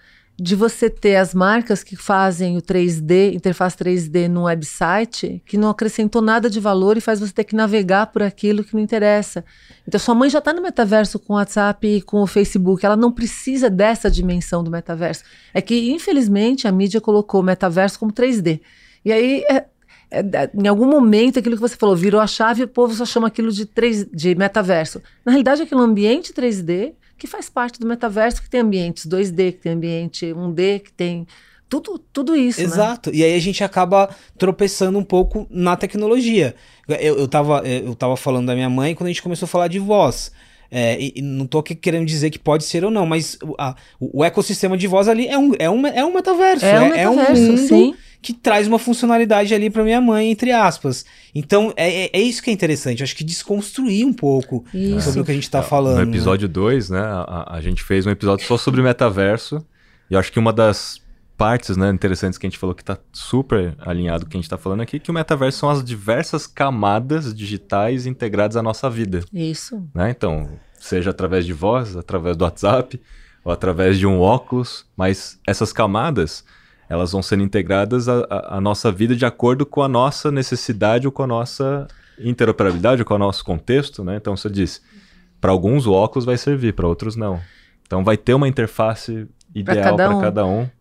De você ter as marcas que fazem o 3D, interface 3D no website, que não acrescentou nada de valor e faz você ter que navegar por aquilo que não interessa. Então, sua mãe já está no metaverso com o WhatsApp e com o Facebook, ela não precisa dessa dimensão do metaverso. É que, infelizmente, a mídia colocou o metaverso como 3D. E aí, é, é, em algum momento, aquilo que você falou virou a chave e o povo só chama aquilo de, 3, de metaverso. Na realidade, é aquele ambiente 3D que faz parte do metaverso, que tem ambientes 2D, que tem ambiente 1D, que tem tudo, tudo isso. Né? Exato. Né? E aí a gente acaba tropeçando um pouco na tecnologia. Eu, eu, tava, eu tava falando da minha mãe quando a gente começou a falar de voz. É, e, não tô aqui querendo dizer que pode ser ou não, mas a, o, o, ecossistema de voz ali é um, é um, é um metaverso. É, um, metaverso, é um mundo sim. que traz uma funcionalidade ali para minha mãe, entre aspas. Então, é, é, é, isso que é interessante. Acho que desconstruir um pouco isso. sobre o que a gente está é, falando. No episódio 2, né, a, a gente fez um episódio só sobre metaverso. E acho que uma das partes né, interessantes que a gente falou que está super alinhado com o que a gente está falando aqui, que o metaverso são as diversas camadas digitais integradas à nossa vida. Isso. Né? Então, seja através de voz, através do WhatsApp, ou através de um óculos, mas essas camadas elas vão sendo integradas à, à nossa vida de acordo com a nossa necessidade ou com a nossa interoperabilidade ou com o nosso contexto, né? Então você disse, para alguns o óculos vai servir, para outros não. Então vai ter uma interface ideal para cada, um. cada um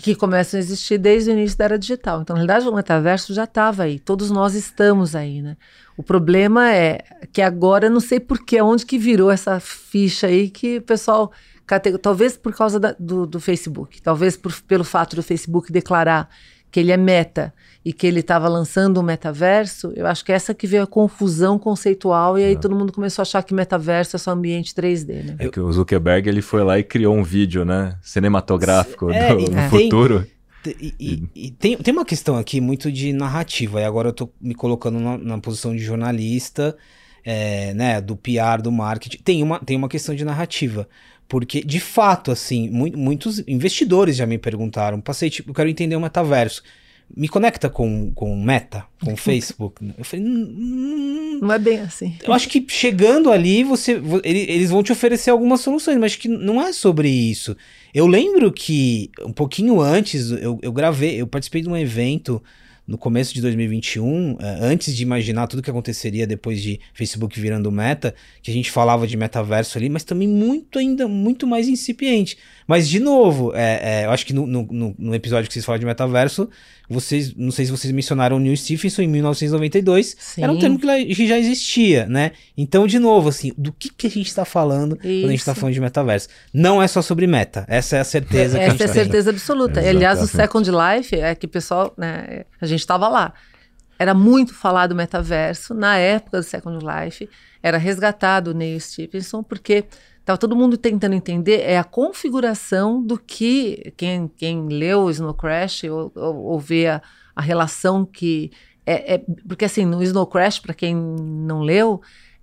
que começam a existir desde o início da era digital. Então, na realidade, o metaverso já estava aí, todos nós estamos aí, né? O problema é que agora, não sei por que, onde que virou essa ficha aí que o pessoal, talvez por causa da, do, do, Facebook, talvez por, pelo fato do Facebook declarar que ele é meta e que ele estava lançando um metaverso, eu acho que é essa que veio a confusão conceitual e aí é. todo mundo começou a achar que metaverso é só ambiente 3D, né? É que o Zuckerberg ele foi lá e criou um vídeo, né, cinematográfico é, do, no futuro. E, e, e, tem, tem uma questão aqui muito de narrativa, e agora eu tô me colocando na, na posição de jornalista, é, né, do PR, do marketing. Tem uma, tem uma questão de narrativa. Porque, de fato, assim, mu muitos investidores já me perguntaram, passei, tipo, eu quero entender o metaverso me conecta com, com Meta, com Facebook. Eu falei, hum, não é bem assim. Eu acho que chegando ali, você, eles vão te oferecer algumas soluções, mas que não é sobre isso. Eu lembro que um pouquinho antes, eu, eu gravei, eu participei de um evento no começo de 2021, eh, antes de imaginar tudo que aconteceria depois de Facebook virando meta, que a gente falava de metaverso ali, mas também muito ainda, muito mais incipiente. Mas, de novo, é, é, eu acho que no, no, no, episódio que vocês falaram de metaverso, vocês, não sei se vocês mencionaram o Neil Stephenson em 1992, Sim. era um termo que já existia, né? Então, de novo, assim, do que, que a gente está falando Isso. quando a gente está falando de metaverso? Não é só sobre meta, essa é a certeza. É, essa é a certeza absoluta. Aliás, o Second Life é que o pessoal, né, a gente estava lá. era muito falado o metaverso na época do Second Life, era resgatado o Neil Stephenson, porque estava todo mundo tentando entender é a configuração do que quem, quem leu Snow Crash ou, ou, ou vê a, a relação que é, é, porque assim no Snow Crash para quem não leu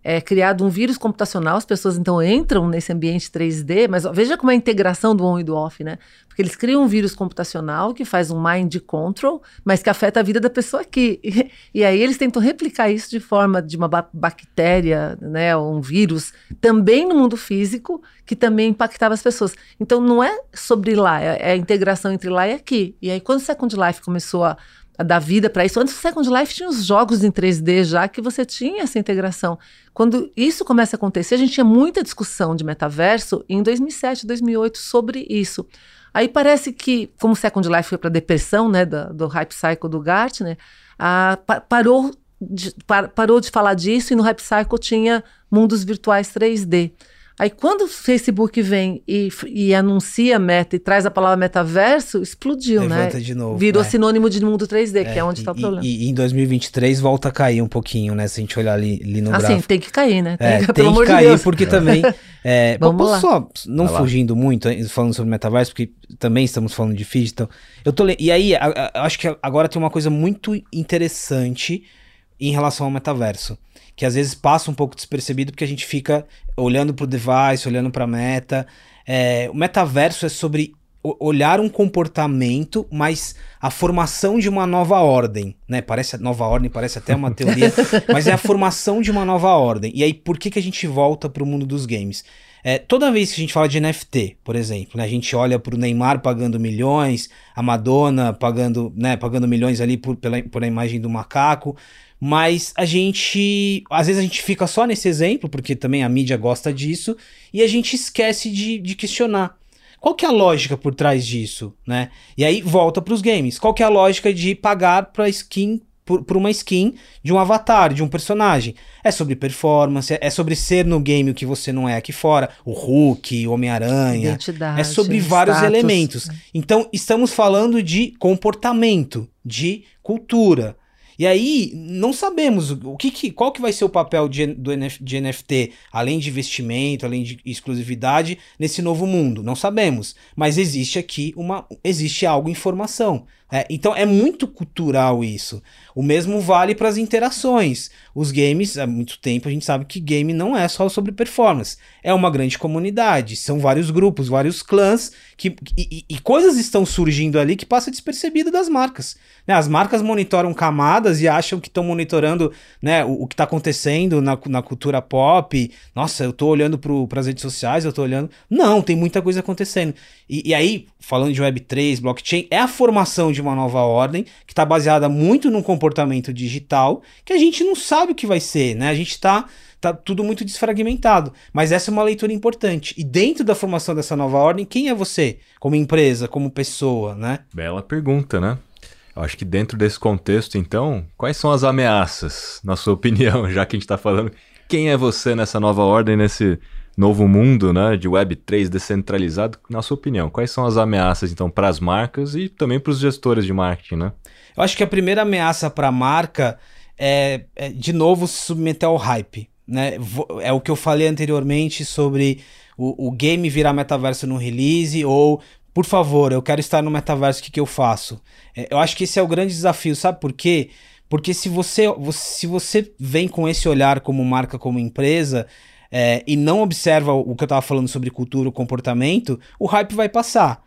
é criado um vírus computacional, as pessoas então entram nesse ambiente 3D, mas ó, veja como é a integração do on e do off, né? Porque eles criam um vírus computacional que faz um mind control, mas que afeta a vida da pessoa aqui. E, e aí eles tentam replicar isso de forma de uma ba bactéria, né, ou um vírus, também no mundo físico, que também impactava as pessoas. Então não é sobre lá, é, é a integração entre lá e aqui. E aí quando o Second Life começou a a dar vida para isso. Antes do Second Life tinha os jogos em 3D já que você tinha essa integração. Quando isso começa a acontecer, a gente tinha muita discussão de metaverso em 2007, 2008 sobre isso. Aí parece que, como Second Life foi para a depressão, né, do, do hype cycle do Gartner, a, pa, parou, de, par, parou de falar disso e no hype cycle tinha mundos virtuais 3D. Aí quando o Facebook vem e, e anuncia meta e traz a palavra metaverso, explodiu, né? Levanta né? de novo. Virou é. sinônimo de mundo 3D, é, que é onde está o problema. E, e, em 2023 volta a cair um pouquinho, né? Se a gente olhar ali, ali no assim, gráfico. tem que cair, né? Tem, é, que, tem que cair, de porque também... É, Vamos lá. só, não Vai fugindo lá. muito, falando sobre metaverso, porque também estamos falando de digital. Eu tô E aí, a, a, acho que agora tem uma coisa muito interessante em relação ao metaverso que às vezes passa um pouco despercebido porque a gente fica olhando para o device, olhando para a meta. É, o metaverso é sobre olhar um comportamento, mas a formação de uma nova ordem, né? Parece nova ordem, parece até uma teoria, mas é a formação de uma nova ordem. E aí, por que, que a gente volta para o mundo dos games? É, toda vez que a gente fala de NFT, por exemplo, né, a gente olha para o Neymar pagando milhões, a Madonna pagando, né, pagando milhões ali por, pela, por a imagem do macaco, mas a gente. Às vezes a gente fica só nesse exemplo, porque também a mídia gosta disso, e a gente esquece de, de questionar. Qual que é a lógica por trás disso, né? E aí volta para os games. Qual que é a lógica de pagar para skin por, por, uma skin de um avatar, de um personagem? É sobre performance, é sobre ser no game o que você não é aqui fora, o Hulk, o Homem-Aranha. É sobre vários status. elementos. Então, estamos falando de comportamento, de cultura. E aí, não sabemos o que, que qual que vai ser o papel de, do NF, de NFT, além de investimento, além de exclusividade, nesse novo mundo. Não sabemos. Mas existe aqui uma. Existe algo em formação. É, então é muito cultural isso. O mesmo vale para as interações. Os games, há muito tempo a gente sabe que game não é só sobre performance. É uma grande comunidade, são vários grupos, vários clãs, que, e, e coisas estão surgindo ali que passa despercebido das marcas. Né? As marcas monitoram camadas e acham que estão monitorando né, o, o que está acontecendo na, na cultura pop. Nossa, eu estou olhando para as redes sociais, eu estou olhando. Não, tem muita coisa acontecendo. E, e aí, falando de Web3, blockchain, é a formação de uma nova ordem que está baseada muito num comportamento digital que a gente não sabe o que vai ser, né? A gente está tá tudo muito desfragmentado. Mas essa é uma leitura importante. E dentro da formação dessa nova ordem, quem é você? Como empresa, como pessoa, né? Bela pergunta, né? Eu acho que dentro desse contexto, então, quais são as ameaças, na sua opinião, já que a gente está falando, quem é você nessa nova ordem, nesse novo mundo né, de Web3 descentralizado, na sua opinião, quais são as ameaças então para as marcas e também para os gestores de marketing? Né? Eu acho que a primeira ameaça para a marca é, é, de novo, se submeter ao hype. Né? É o que eu falei anteriormente sobre o, o game virar metaverso no release ou por favor, eu quero estar no metaverso, o que, que eu faço? É, eu acho que esse é o grande desafio, sabe por quê? Porque se você, se você vem com esse olhar como marca, como empresa, é, e não observa o que eu estava falando sobre cultura, comportamento, o hype vai passar.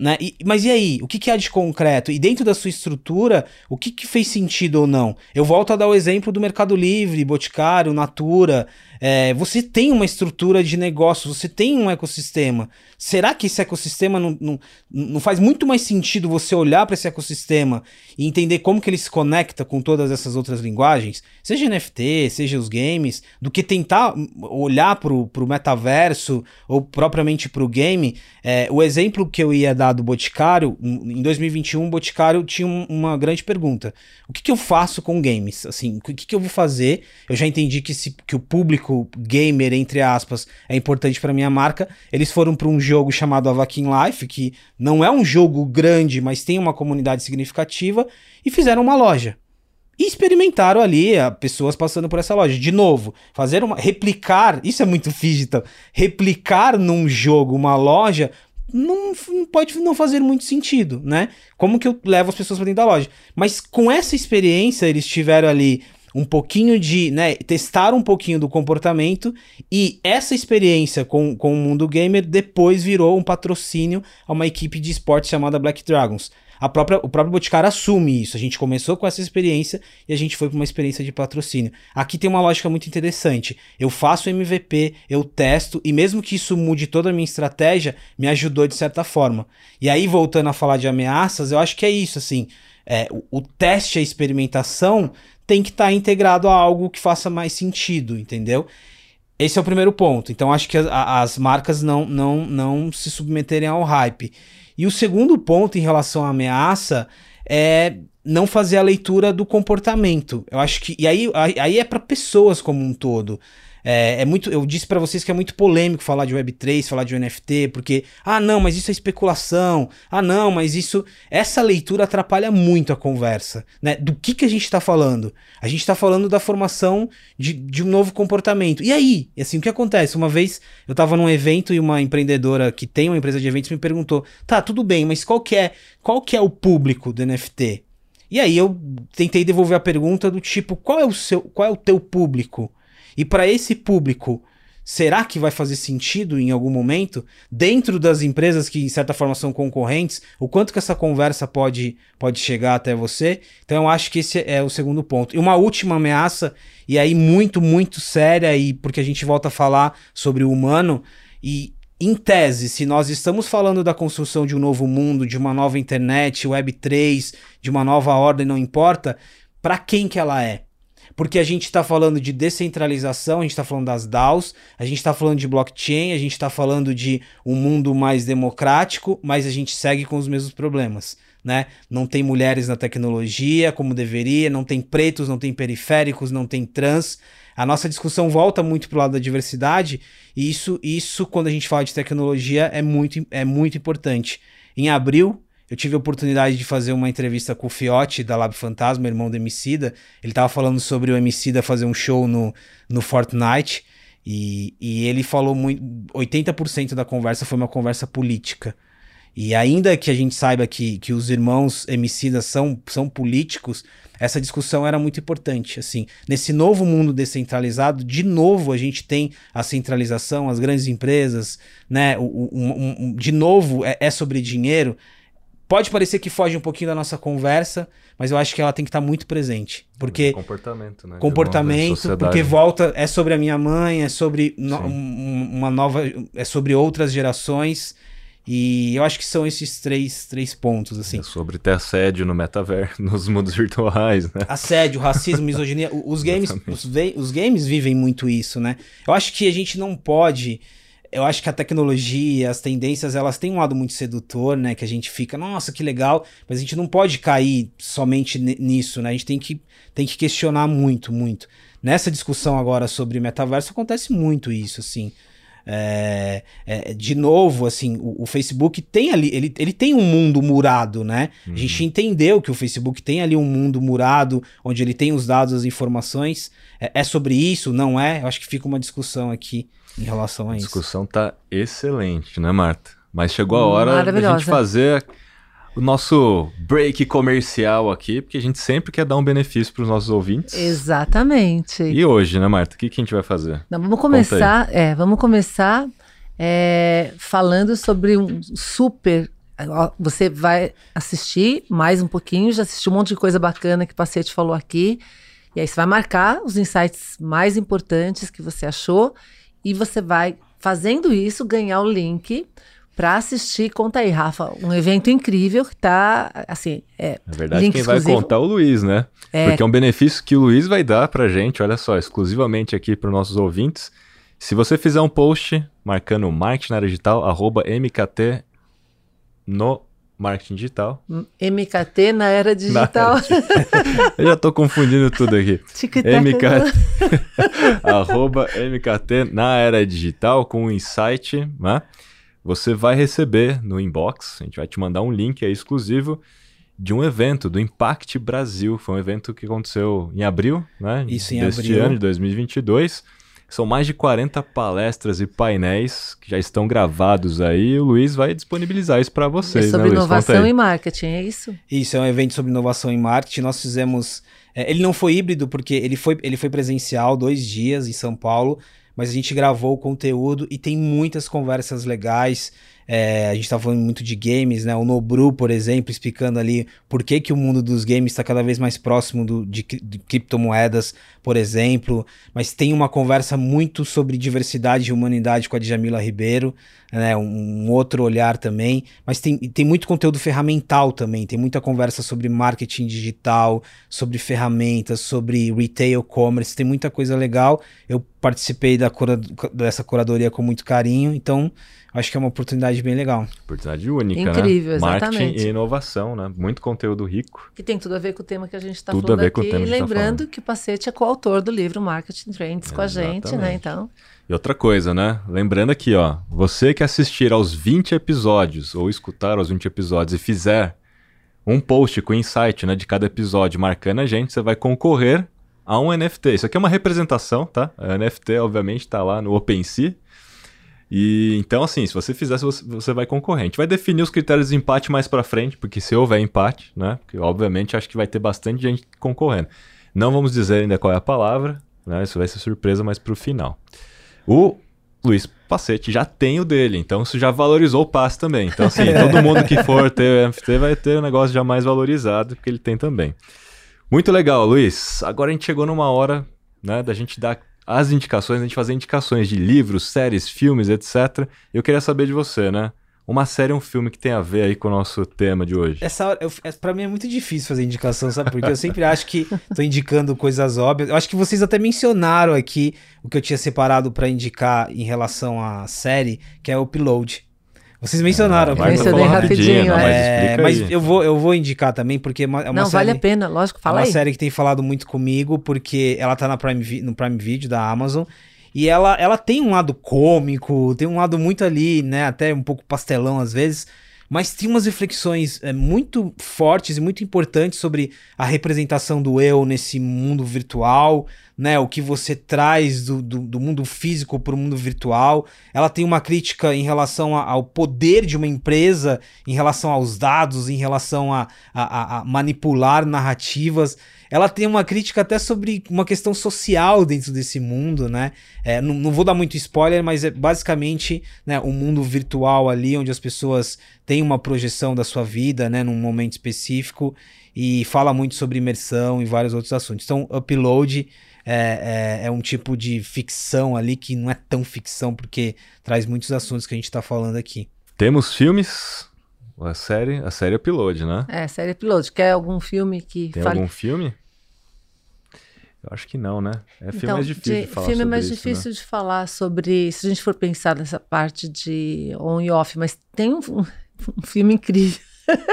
Né? E, mas e aí? O que, que há de concreto? E dentro da sua estrutura, o que, que fez sentido ou não? Eu volto a dar o exemplo do Mercado Livre, Boticário, Natura. É, você tem uma estrutura de negócio, você tem um ecossistema. Será que esse ecossistema não, não, não faz muito mais sentido você olhar para esse ecossistema e entender como que ele se conecta com todas essas outras linguagens? Seja NFT, seja os games, do que tentar olhar para o metaverso ou propriamente para o game. É, o exemplo que eu ia dar do Boticário, em 2021, o Boticário tinha um, uma grande pergunta. O que, que eu faço com games? Assim, o que, que eu vou fazer? Eu já entendi que, se, que o público público gamer, entre aspas, é importante para minha marca. Eles foram para um jogo chamado Avakin Life, que não é um jogo grande, mas tem uma comunidade significativa, e fizeram uma loja. e experimentaram ali a, pessoas passando por essa loja. De novo, fazer uma. replicar, isso é muito digital, replicar num jogo uma loja não, pode não fazer muito sentido, né? Como que eu levo as pessoas para dentro da loja? Mas com essa experiência, eles tiveram ali um pouquinho de, né, testar um pouquinho do comportamento e essa experiência com, com o mundo gamer depois virou um patrocínio a uma equipe de esportes chamada Black Dragons. A própria, o próprio Boticário assume isso. A gente começou com essa experiência e a gente foi para uma experiência de patrocínio. Aqui tem uma lógica muito interessante. Eu faço MVP, eu testo e mesmo que isso mude toda a minha estratégia, me ajudou de certa forma. E aí voltando a falar de ameaças, eu acho que é isso assim. É, o, o teste, a experimentação tem que estar tá integrado a algo que faça mais sentido, entendeu? Esse é o primeiro ponto. Então acho que a, as marcas não, não, não se submeterem ao hype. E o segundo ponto em relação à ameaça é não fazer a leitura do comportamento. Eu acho que. E aí, aí é para pessoas como um todo. É, é muito, eu disse para vocês que é muito polêmico falar de Web3, falar de NFT, porque, ah, não, mas isso é especulação. Ah, não, mas isso. Essa leitura atrapalha muito a conversa. Né? Do que, que a gente está falando? A gente está falando da formação de, de um novo comportamento. E aí? Assim, o que acontece? Uma vez eu estava num evento e uma empreendedora que tem uma empresa de eventos me perguntou: tá, tudo bem, mas qual que é, qual que é o público do NFT? E aí eu tentei devolver a pergunta do tipo, qual é o seu, qual é o teu público? E para esse público, será que vai fazer sentido em algum momento, dentro das empresas que, em certa forma, são concorrentes, o quanto que essa conversa pode, pode chegar até você? Então, eu acho que esse é o segundo ponto. E uma última ameaça, e aí muito, muito séria, e porque a gente volta a falar sobre o humano, e em tese, se nós estamos falando da construção de um novo mundo, de uma nova internet, Web3, de uma nova ordem, não importa, para quem que ela é? Porque a gente está falando de descentralização, a gente está falando das DAOs, a gente está falando de blockchain, a gente está falando de um mundo mais democrático, mas a gente segue com os mesmos problemas. Né? Não tem mulheres na tecnologia como deveria, não tem pretos, não tem periféricos, não tem trans. A nossa discussão volta muito para o lado da diversidade, e isso, isso, quando a gente fala de tecnologia, é muito, é muito importante. Em abril, eu tive a oportunidade de fazer uma entrevista com o Fiote, da Lab Fantasma, irmão do Emicida. Ele tava falando sobre o Emicida fazer um show no, no Fortnite. E, e ele falou muito. 80% da conversa foi uma conversa política. E ainda que a gente saiba que, que os irmãos Emicidas são, são políticos, essa discussão era muito importante. Assim, nesse novo mundo descentralizado, de novo a gente tem a centralização, as grandes empresas, né? O, o, de novo é, é sobre dinheiro. Pode parecer que foge um pouquinho da nossa conversa, mas eu acho que ela tem que estar muito presente. Porque. Comportamento, né? Comportamento, porque volta. É sobre a minha mãe, é sobre no, uma nova. É sobre outras gerações. E eu acho que são esses três, três pontos, assim. É sobre ter assédio no metaverso, nos mundos virtuais, né? Assédio, racismo, misoginia. Os games, os, os games vivem muito isso, né? Eu acho que a gente não pode eu acho que a tecnologia, as tendências, elas têm um lado muito sedutor, né? Que a gente fica, nossa, que legal, mas a gente não pode cair somente nisso, né? A gente tem que, tem que questionar muito, muito. Nessa discussão agora sobre metaverso acontece muito isso, assim. É, é, de novo, assim, o, o, Facebook tem ali, ele, ele tem um mundo murado, né? Uhum. A gente uhum. entendeu que o Facebook tem ali um mundo murado, onde ele tem os dados, as informações. É, é sobre isso? Não é? Eu acho que fica uma discussão aqui em relação a, isso. A discussão tá excelente, né, Marta? Mas chegou a hora da gente fazer o nosso break comercial aqui, porque a gente sempre quer dar um benefício para os nossos ouvintes. Exatamente. E hoje, né, Marta? O que, que a gente vai fazer? Não, vamos começar. É, vamos começar é, falando sobre um super. Você vai assistir mais um pouquinho, já assistiu um monte de coisa bacana que o Pacete falou aqui. E aí você vai marcar os insights mais importantes que você achou e você vai, fazendo isso, ganhar o link para assistir. Conta aí, Rafa, um evento incrível que tá, assim, é. Na verdade, quem exclusivo. vai contar é o Luiz, né? É... Porque é um benefício que o Luiz vai dar pra gente, olha só, exclusivamente aqui para nossos ouvintes. Se você fizer um post marcando marketing na área digital, arroba MKT no marketing digital. MKT na era digital. Na era Eu já estou confundindo tudo aqui. MKT, arroba MKT na era digital com um insight, né? Você vai receber no inbox, a gente vai te mandar um link aí exclusivo de um evento, do Impact Brasil. Foi um evento que aconteceu em abril, né? Isso, em deste abril. ano de 2022. São mais de 40 palestras e painéis que já estão gravados aí. O Luiz vai disponibilizar isso para vocês, é sobre né, inovação e marketing, é isso? Isso, é um evento sobre inovação em marketing. Nós fizemos. é, ele não foi híbrido, porque ele foi, ele foi presencial, dois dias em São Paulo, mas a gente gravou o conteúdo e tem muitas conversas legais. É, a gente tá falando muito de games, né? O Nobru, por exemplo, explicando ali por que, que o mundo dos games está cada vez mais próximo do, de, de criptomoedas, por exemplo. Mas tem uma conversa muito sobre diversidade e humanidade com a Djamila Ribeiro, né? Um, um outro olhar também. Mas tem, tem muito conteúdo ferramental também. Tem muita conversa sobre marketing digital, sobre ferramentas, sobre retail commerce. Tem muita coisa legal. Eu participei da cura, dessa curadoria com muito carinho, então acho que é uma oportunidade bem legal. Oportunidade única, Incrível, né? Marketing exatamente. e inovação, né? Muito conteúdo rico. Que tem tudo a ver com o tema que a gente está Tudo a falando ver com o aqui. tema E que a gente tá lembrando falando. que o Pacete é coautor do livro Marketing Trends com a gente, né? Então, E outra coisa, né? Lembrando aqui, ó, você que assistir aos 20 episódios ou escutar aos 20 episódios e fizer um post com insight, né, de cada episódio marcando a gente, você vai concorrer a um NFT. Isso aqui é uma representação, tá? A NFT, obviamente, tá lá no OpenSea. E então, assim, se você fizer, você, você vai concorrer. A gente vai definir os critérios de empate mais pra frente, porque se houver empate, né? Porque, obviamente, acho que vai ter bastante gente concorrendo. Não vamos dizer ainda qual é a palavra, né? Isso vai ser surpresa mais pro final. O Luiz Pacete já tem o dele, então isso já valorizou o passe também. Então, assim, todo mundo que for ter o NFT vai ter o negócio já mais valorizado, porque ele tem também. Muito legal, Luiz. Agora a gente chegou numa hora, né, da gente dar as indicações, a gente fazer indicações de livros, séries, filmes, etc. Eu queria saber de você, né? Uma série, um filme que tem a ver aí com o nosso tema de hoje. Essa hora, eu, é- pra mim é muito difícil fazer indicação, sabe? Porque eu sempre acho que tô indicando coisas óbvias. Eu acho que vocês até mencionaram aqui o que eu tinha separado pra indicar em relação à série, que é o Upload. Vocês mencionaram. Vai mencionei falar rapidinho, não, mas É, mas eu vou, eu vou indicar também, porque é uma, é uma não, série... vale a pena, lógico, É fala uma aí. série que tem falado muito comigo, porque ela tá na Prime, no Prime Video da Amazon. E ela, ela tem um lado cômico, tem um lado muito ali, né? Até um pouco pastelão às vezes. Mas tem umas reflexões é, muito fortes e muito importantes sobre a representação do eu nesse mundo virtual, né? O que você traz do, do, do mundo físico para o mundo virtual. Ela tem uma crítica em relação a- ao poder de uma empresa, em relação aos dados, em relação a, a, a- a manipular narrativas. Ela tem uma crítica até sobre uma questão social dentro desse mundo, né? É, não, não vou dar muito spoiler, mas é basicamente né, um mundo virtual ali, onde as pessoas têm uma projeção da sua vida, né? Num momento específico. E fala muito sobre imersão e vários outros assuntos. Então, Upload é, é, é um tipo de ficção ali que não é tão ficção, porque traz muitos assuntos que a gente tá falando aqui. Temos filmes, a série, a série Upload, né? É, série piloto. Quer algum filme que Tem fale algum filme? Eu acho que não, né? É filme Então, mais difícil de, de- falar filme é sobre mais isso, difícil de falar sobre, se a gente for pensar nessa parte de on e off, mas tem um, um filme incrível.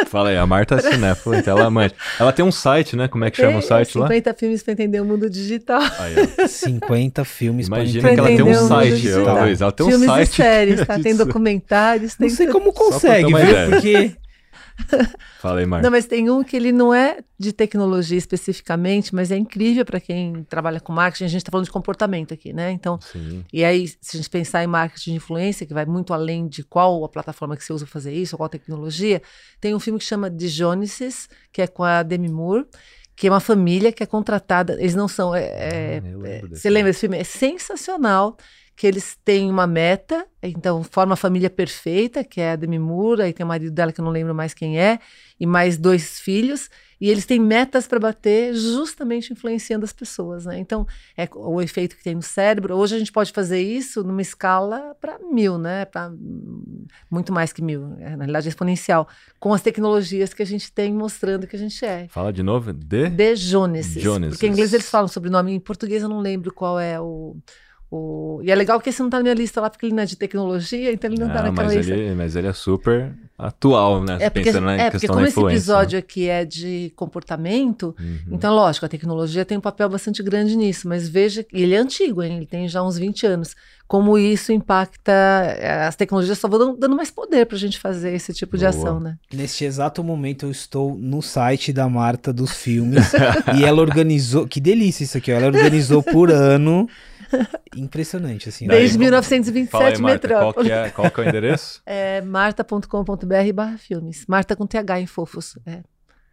Fala aí, a Marta é cinéfila, então ela manja. Ela tem um site, né? Como é que chama o site lá? 50 filmes para entender o mundo digital. Aí, ó. 50 filmes pra Imagina Pra que ela tem um entender site, Luiz. Ela tem um filmes site. e séries, tá? Tem documentários, tem Não sei tudo. como consegue, viu? Porque Fala aí, Marta. Não, mas tem um que ele não é de tecnologia especificamente, mas é incrível para quem trabalha com marketing. A gente está falando de comportamento aqui, né? Então, Sim. e aí, se a gente pensar em marketing de influência, que vai muito além de qual a plataforma que você usa para fazer isso, ou qual tecnologia, tem um filme que chama Dionysus, que é com a Demi Moore, que é uma família que é contratada. Eles não são. é- é- Ah, é- você lembra desse filme? É sensacional. Que eles têm uma meta, então forma a família perfeita, que é a Demi Moore, aí tem o marido dela que eu não lembro mais quem é, e mais dois filhos, e eles têm metas para bater, justamente influenciando as pessoas, né? Então, é o efeito que tem no cérebro. Hoje a gente pode fazer isso numa escala para mil, né? Para muito mais que mil, é, na realidade é exponencial, com as tecnologias que a gente tem mostrando que a gente é. Fala de novo. De? De Joneses. Joneses. Porque em inglês eles falam sobrenome, em português eu não lembro qual é o. o... E é legal que esse não tá na minha lista lá, porque ele não é de tecnologia, então ele não tá Ah, naquela mas, lista. ele, mas ele é super atual, né? É porque, Pensando na é, porque como da esse influência. episódio aqui é de comportamento, Uhum. então, lógico, a tecnologia tem um papel bastante grande nisso, mas veja, que ele é antigo, hein? ele tem já uns 20 anos, como isso impacta, eh, as tecnologias só vão dando, dando mais poder para a gente fazer esse tipo de Boa. ação, né? Neste exato momento eu estou no site da Marta dos filmes e ela organizou, que delícia isso aqui, ó, ela organizou por ano. Impressionante assim. Desde vamos- 1927, Fala aí, Marta, qual Metrópole. que, é, qual que é o endereço? É marta.com.br barra filmes. Marta com TH em fofos. É,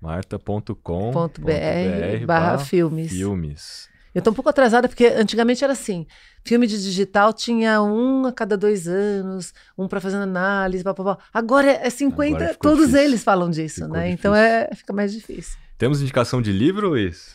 marta.com.br barra filmes. filmes. Eu tô um pouco atrasada porque antigamente era assim: filme de digital tinha um a cada dois anos, um para fazer análise, papapá. Agora é 50, Agora ficou todos difícil. eles falam disso, Ficou né? difícil. Então é, fica mais difícil. Temos indicação de livro, Luiz?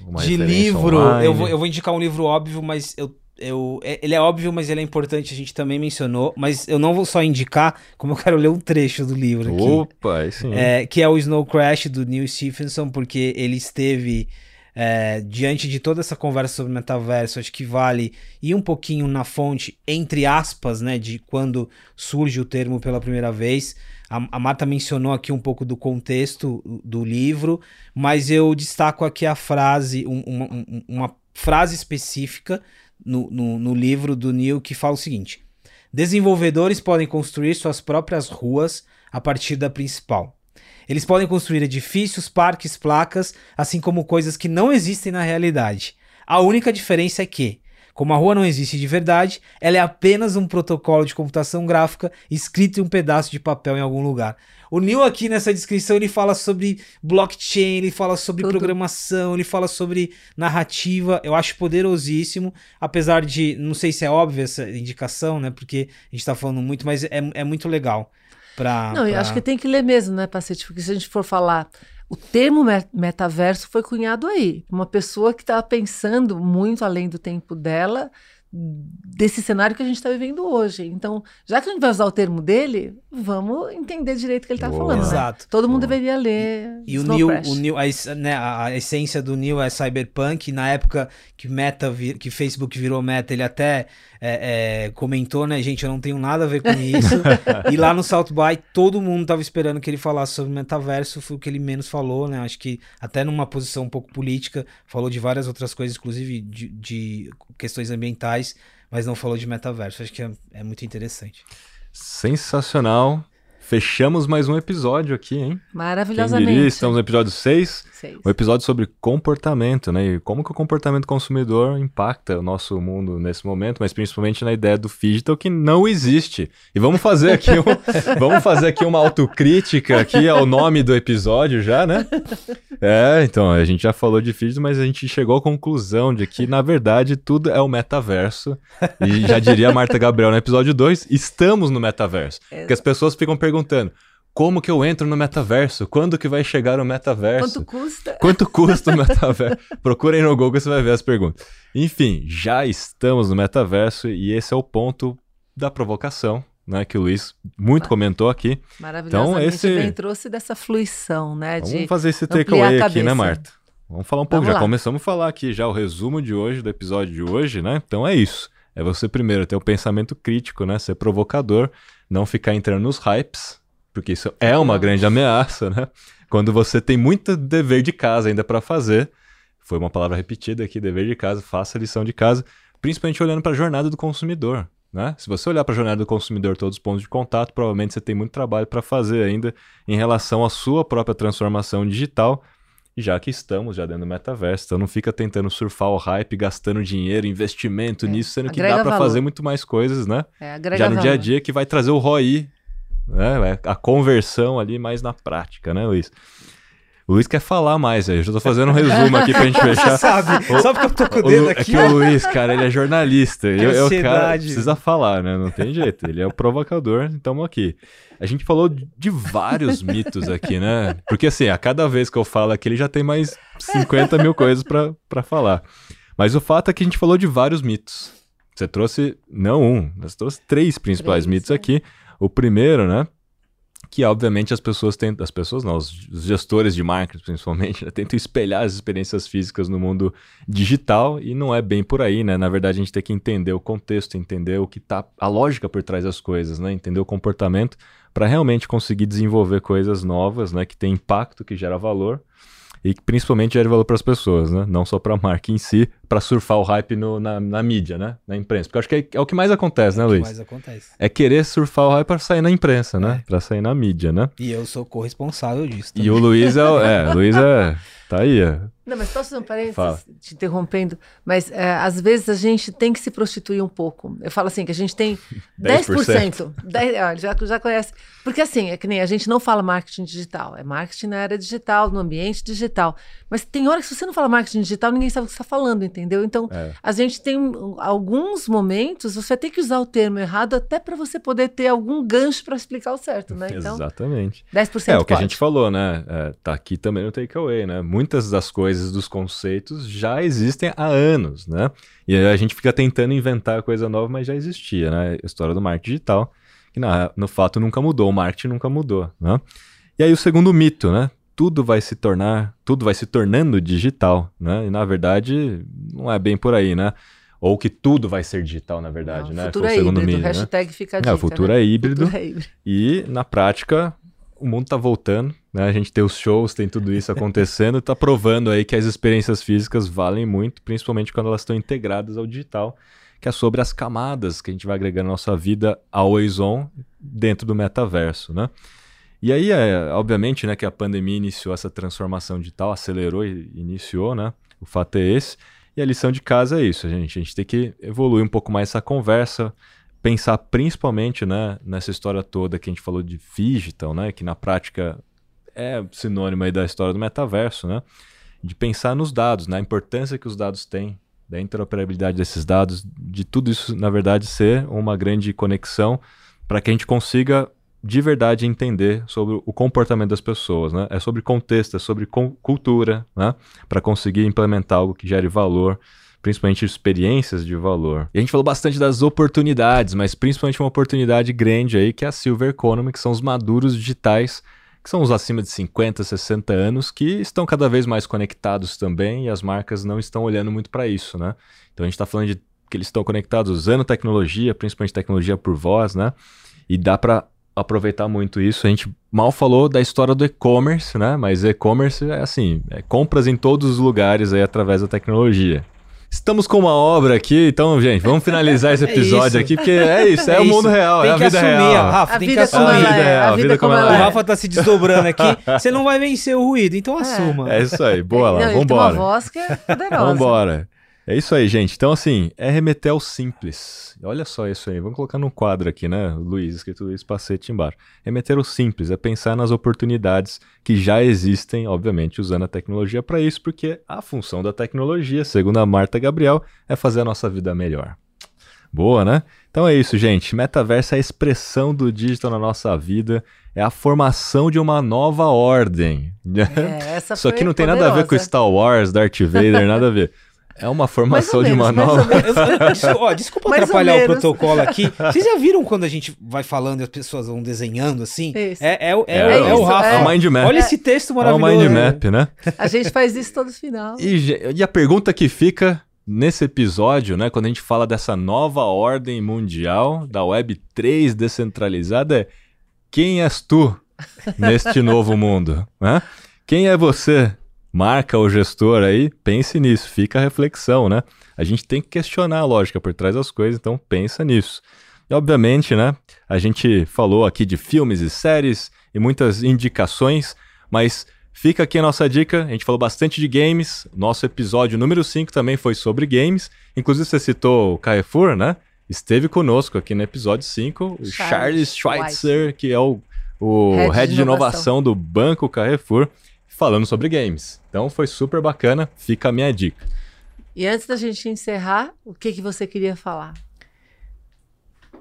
De livro, online? eu vou, eu vou indicar um livro óbvio, mas eu, eu, é- ele é óbvio, mas ele é importante, a gente também mencionou, mas eu não vou só indicar, como eu quero ler um trecho do livro aqui. Opa, sim. É, que é o Snow Crash do Neil Stephenson, porque ele esteve é, diante de toda essa conversa sobre metaverso, acho que vale ir um pouquinho na fonte, entre aspas, né, de quando surge o termo pela primeira vez. A, a Marta mencionou aqui um pouco do contexto do livro, mas eu destaco aqui a frase, um- uma, um- uma frase específica no, no, no livro do Neil que fala o seguinte: Desenvolvedores podem construir suas próprias ruas a partir da principal. Eles podem construir edifícios, parques, placas, assim como coisas que não existem na realidade. A única diferença é que, como a rua não existe de verdade, ela é apenas um protocolo de computação gráfica escrito em um pedaço de papel em algum lugar. O Neil aqui nessa descrição ele fala sobre blockchain, ele fala sobre Tudo. programação, ele fala sobre narrativa. Eu acho poderosíssimo, apesar de não sei se é óbvia essa indicação, né? Porque a gente tá falando muito, mas é, é muito legal. Pra, Não, eu pra- acho que tem que ler mesmo, né, Pacete? Porque se a gente for falar, o termo me- metaverso foi cunhado aí. Uma pessoa que estava pensando muito além do tempo dela, desse cenário que a gente está vivendo hoje. Então, já que a gente vai usar o termo dele, vamos entender direito o que ele está falando. né? Exato. Todo mundo Boa. deveria ler. E o Snow Neil, o Neil a, né, a, essência do Neil é cyberpunk. Na época que Meta, que Facebook virou Meta, ele até é, é, comentou, né, gente, eu não tenho nada a ver com isso. e lá no South by, todo mundo tava esperando que ele falasse sobre metaverso, foi o que ele menos falou, né? Acho que até numa posição um pouco política, falou de várias outras coisas, inclusive de, de questões ambientais, mas não falou de metaverso. Acho que é, é muito interessante. Sensacional. Fechamos mais um episódio aqui, hein? Maravilhosamente. diria, estamos no episódio 6. Seis. Um episódio sobre comportamento, né? E como que o comportamento consumidor impacta o nosso mundo nesse momento, mas principalmente na ideia do digital que não existe. E vamos fazer aqui um, vamos fazer aqui uma autocrítica aqui ao nome do episódio já, né? É, então, a gente já falou de digital, mas a gente chegou à conclusão de que, na verdade, tudo é o metaverso. E já diria a Marta Gabriel no episódio 2, estamos no metaverso. Porque as pessoas ficam perguntando, como que eu entro no metaverso? Quando que vai chegar o metaverso? Quanto custa? Quanto custa o metaverso? Procurem no Google, você vai ver as perguntas. Enfim, já estamos no metaverso e esse é o ponto da provocação, né? Que o Luiz muito comentou aqui. Maravilhosamente Então, esse- bem trouxe dessa fluição, né? Vamos De fazer esse takeaway aqui, né. Marta? Vamos falar um pouco, Vamos já lá. começamos a falar aqui já o resumo de hoje, do episódio de hoje, né? Então é isso. É você primeiro ter o pensamento crítico, né? Ser provocador, não ficar entrando nos hypes, porque isso é uma grande ameaça, né? Quando você tem muito dever de casa ainda para fazer, foi uma palavra repetida aqui, dever de casa, faça a lição de casa, principalmente olhando para a jornada do consumidor, né? Se você olhar para a jornada do consumidor, todos os pontos de contato, provavelmente você tem muito trabalho para fazer ainda em relação à sua própria transformação digital. Já que estamos já dentro do metaverso, então não fica tentando surfar o hype, gastando dinheiro, investimento É, nisso, sendo que agrega dá para valor. fazer muito mais coisas, né? é, já no dia a valor. dia que vai trazer o ROI, né? A conversão ali mais na prática, né, Luiz? O Luiz quer falar mais, aí. eu já tô fazendo um resumo aqui pra gente fechar. Sabe? Só porque eu tô com o O dedo Lu- é aqui. que o Luiz, cara, ele é jornalista. Eu, eu, cara, precisa falar, né? Não tem jeito. Ele é o provocador, então aqui. A gente falou de vários mitos aqui, né? Porque assim, a cada vez que eu falo aqui, ele já tem mais 50 mil coisas pra pra falar. Mas o fato é que a gente falou de vários mitos. Você trouxe, não um, você trouxe três principais Três, mitos é. aqui. O primeiro, né? Que obviamente as pessoas tentam, as pessoas não, os gestores de marketing principalmente, né, tentam espelhar as experiências físicas no mundo digital e não é bem por aí, né? Na verdade, a gente tem que entender o contexto, entender o que tá, a lógica por trás das coisas, né? Entender o comportamento para realmente conseguir desenvolver coisas novas, né? Que tem impacto, que gera valor e que principalmente gera valor para as pessoas, né? Não só para a marca em si, para surfar o hype no, na, na, mídia, né? Na imprensa. Porque eu acho que é, é, o que mais acontece, é né, Luiz? É o que mais acontece. É querer surfar o hype para sair na imprensa, né? É. Para sair na mídia, né? E eu sou corresponsável disso. Também. E o Luiz é, é, o Luiz é, tá aí, é. Não, mas posso fazer um parênteses, Fala. te interrompendo? Mas é, às vezes a gente tem que se prostituir um pouco. Eu falo assim, que a gente tem 10%. 10%, 10 já, já conhece. Porque assim, é que nem a gente não fala marketing digital. É marketing na era digital, no ambiente digital. Mas tem hora que se você não fala marketing digital, ninguém sabe o que você está falando, entendeu? Então, é. a gente tem alguns momentos, você vai ter que usar o termo errado até para você poder ter algum gancho para explicar o certo, né? Então, Exatamente. 10% É o que a gente falou, né? É, tá aqui também no takeaway, né? Muitas das coisas coisas, dos conceitos já existem há anos, né? E a gente fica tentando inventar coisa nova, mas já existia, né? A história do marketing digital, que na, no fato nunca mudou, o marketing nunca mudou, né? E aí o segundo mito, né? Tudo vai se tornar, tudo vai se tornando digital, né? E na verdade não é bem por aí, né? Ou que tudo vai ser digital, na verdade, não, né? Futuro é híbrido, mito, hashtag né? fica a dica, é, o futuro, né? é híbrido, futuro é híbrido. E na prática o mundo está voltando, né? A gente tem os shows, tem tudo isso acontecendo, está provando aí que as experiências físicas valem muito, principalmente quando elas estão integradas ao digital, que é sobre as camadas que a gente vai agregar na nossa vida always on dentro do metaverso, né? E aí, é, obviamente, né, que a pandemia iniciou essa transformação digital, acelerou e iniciou, né? O fato é esse. E a lição de casa é isso, gente. A gente tem que evoluir um pouco mais essa conversa, pensar principalmente né, nessa história toda que a gente falou de digital, né, que na prática é sinônimo aí da história do metaverso, né, de pensar nos dados, na importância que os dados têm, da interoperabilidade desses dados, de tudo isso, na verdade, ser uma grande conexão para que a gente consiga de verdade entender sobre o comportamento das pessoas, né? É sobre contexto, é sobre cultura, né? Para conseguir implementar algo que gere valor principalmente experiências de valor. E a gente falou bastante das oportunidades, mas principalmente uma oportunidade grande aí que é a Silver Economy, que são os maduros digitais, que são os acima de 50, 60 anos, que estão cada vez mais conectados também e as marcas não estão olhando muito para isso, né? Então a gente está falando de que eles estão conectados usando tecnologia, principalmente tecnologia por voz, né? E dá para aproveitar muito isso. A gente mal falou da história do e-commerce, né? Mas e-commerce é assim, é compras em todos os lugares aí através da tecnologia. Estamos com uma obra aqui, então, gente, vamos finalizar esse é episódio é aqui, porque é isso, é, é o mundo real, tem é a vida assumir, real. Rafa, a tem que assumir. A vida, é, a vida como ela é. O Rafa tá se desdobrando aqui, você não vai vencer o ruído, então assuma. É isso aí, boa lá, não, vambora. Tem uma voz que é poderosa. vambora. É isso aí, gente. Então, assim, é remeter ao simples. Olha só isso aí. Vamos colocar num quadro aqui, né? Luiz, escrito Luiz Pacete embaixo. Remeter ao simples é pensar nas oportunidades que já existem, obviamente, usando a tecnologia para isso, porque a função da tecnologia, segundo a Marta Gabriel, é fazer a nossa vida melhor. Boa, né? Então é isso, gente. Metaverso é a expressão do digital na nossa vida, é a formação de uma nova ordem. É, essa Isso aqui não tem nada a ver com Star Wars, Darth Vader, nada a ver. É uma formação de uma nova. Ó, desculpa mais atrapalhar o protocolo aqui. Vocês já viram quando a gente vai falando e as pessoas vão desenhando assim? Isso. É, é, é, é, é o Rafa. É o mind map. Olha esse texto maravilhoso. É o mind map, né? A gente faz isso todo final. E, e a pergunta que fica nesse episódio, né, quando a gente fala dessa nova ordem mundial da Web 3 descentralizada, é quem és tu neste novo mundo? Né? Quem é você marca o gestor aí, pense nisso, fica a reflexão, né? A gente tem que questionar a lógica por trás das coisas, então pensa nisso. E obviamente, né, a gente falou aqui de filmes e séries e muitas indicações, mas fica aqui a nossa dica, a gente falou bastante de games, nosso episódio número 5 também foi sobre games, inclusive você citou o Carrefour, né? Esteve conosco aqui no episódio 5, o Charles Schweitzer, que é o, o head, head de inovação. inovação do Banco Carrefour falando sobre games. Então foi super bacana, fica a minha dica. E antes da gente encerrar, o que, que você queria falar?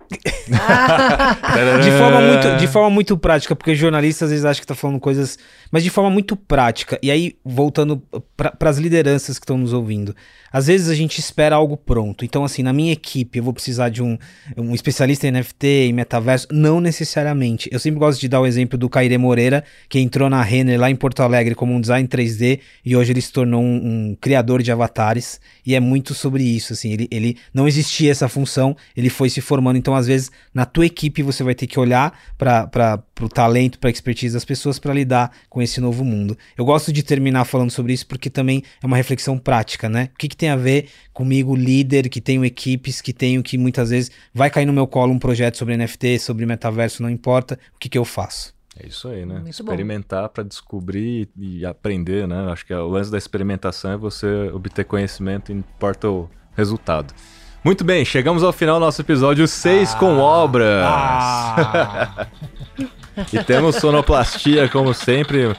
de, forma muito, de forma muito prática, porque jornalistas às vezes acham que tá falando coisas, mas de forma muito prática. E aí, voltando para as lideranças que estão nos ouvindo. Às vezes a gente espera algo pronto. Então, assim, na minha equipe eu vou precisar de um, um especialista em NFT, em metaverso. Não necessariamente. Eu sempre gosto de dar o exemplo do Caire Moreira, que entrou na Renner lá em Porto Alegre como um design 3D e hoje ele se tornou um, um criador de avatares. E é muito sobre isso, assim. Ele, ele não existia essa função, ele foi se formando. Então, às vezes, na tua equipe você vai ter que olhar para o talento, para a expertise das pessoas para lidar com esse novo mundo. Eu gosto de terminar falando sobre isso porque também é uma reflexão prática, né? O que, que tem a ver comigo, líder, que tenho equipes, que tenho que muitas vezes vai cair no meu colo um projeto sobre NFT, sobre metaverso, não importa, o que, que eu faço? É isso aí, né? Muito Experimentar para descobrir e aprender, né? Acho que o lance da experimentação é você obter conhecimento, importa o resultado. Muito bem, chegamos ao final do nosso episódio 6 ah, com obras. Ah. e temos sonoplastia, como sempre.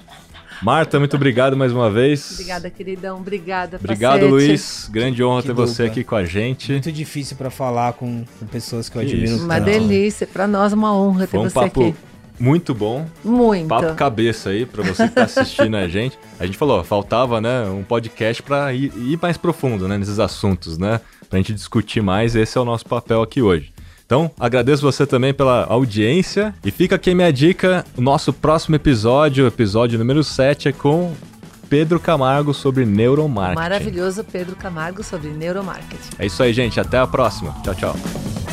Marta, muito obrigado mais uma vez. Obrigada, queridão. Obrigada, Obrigado. Luiz. Grande honra que ter dupla. você aqui com a gente. Muito difícil para falar com, com, pessoas que eu admiro Isso. Uma delícia. Para nós, uma honra ter Foi um você papo aqui. Muito bom. Muito. Papo cabeça aí para você que tá assistindo a gente. A gente falou, faltava, né, um podcast para ir, ir, mais profundo, né, nesses assuntos, né, pra gente discutir mais. Esse é o nosso papel aqui hoje. Então, agradeço você também pela audiência. E fica aqui minha dica: o nosso próximo episódio, episódio número 7, é com Pedro Camargo sobre neuromarketing. Maravilhoso Pedro Camargo sobre neuromarketing. É isso aí, gente. Até a próxima. Tchau, tchau.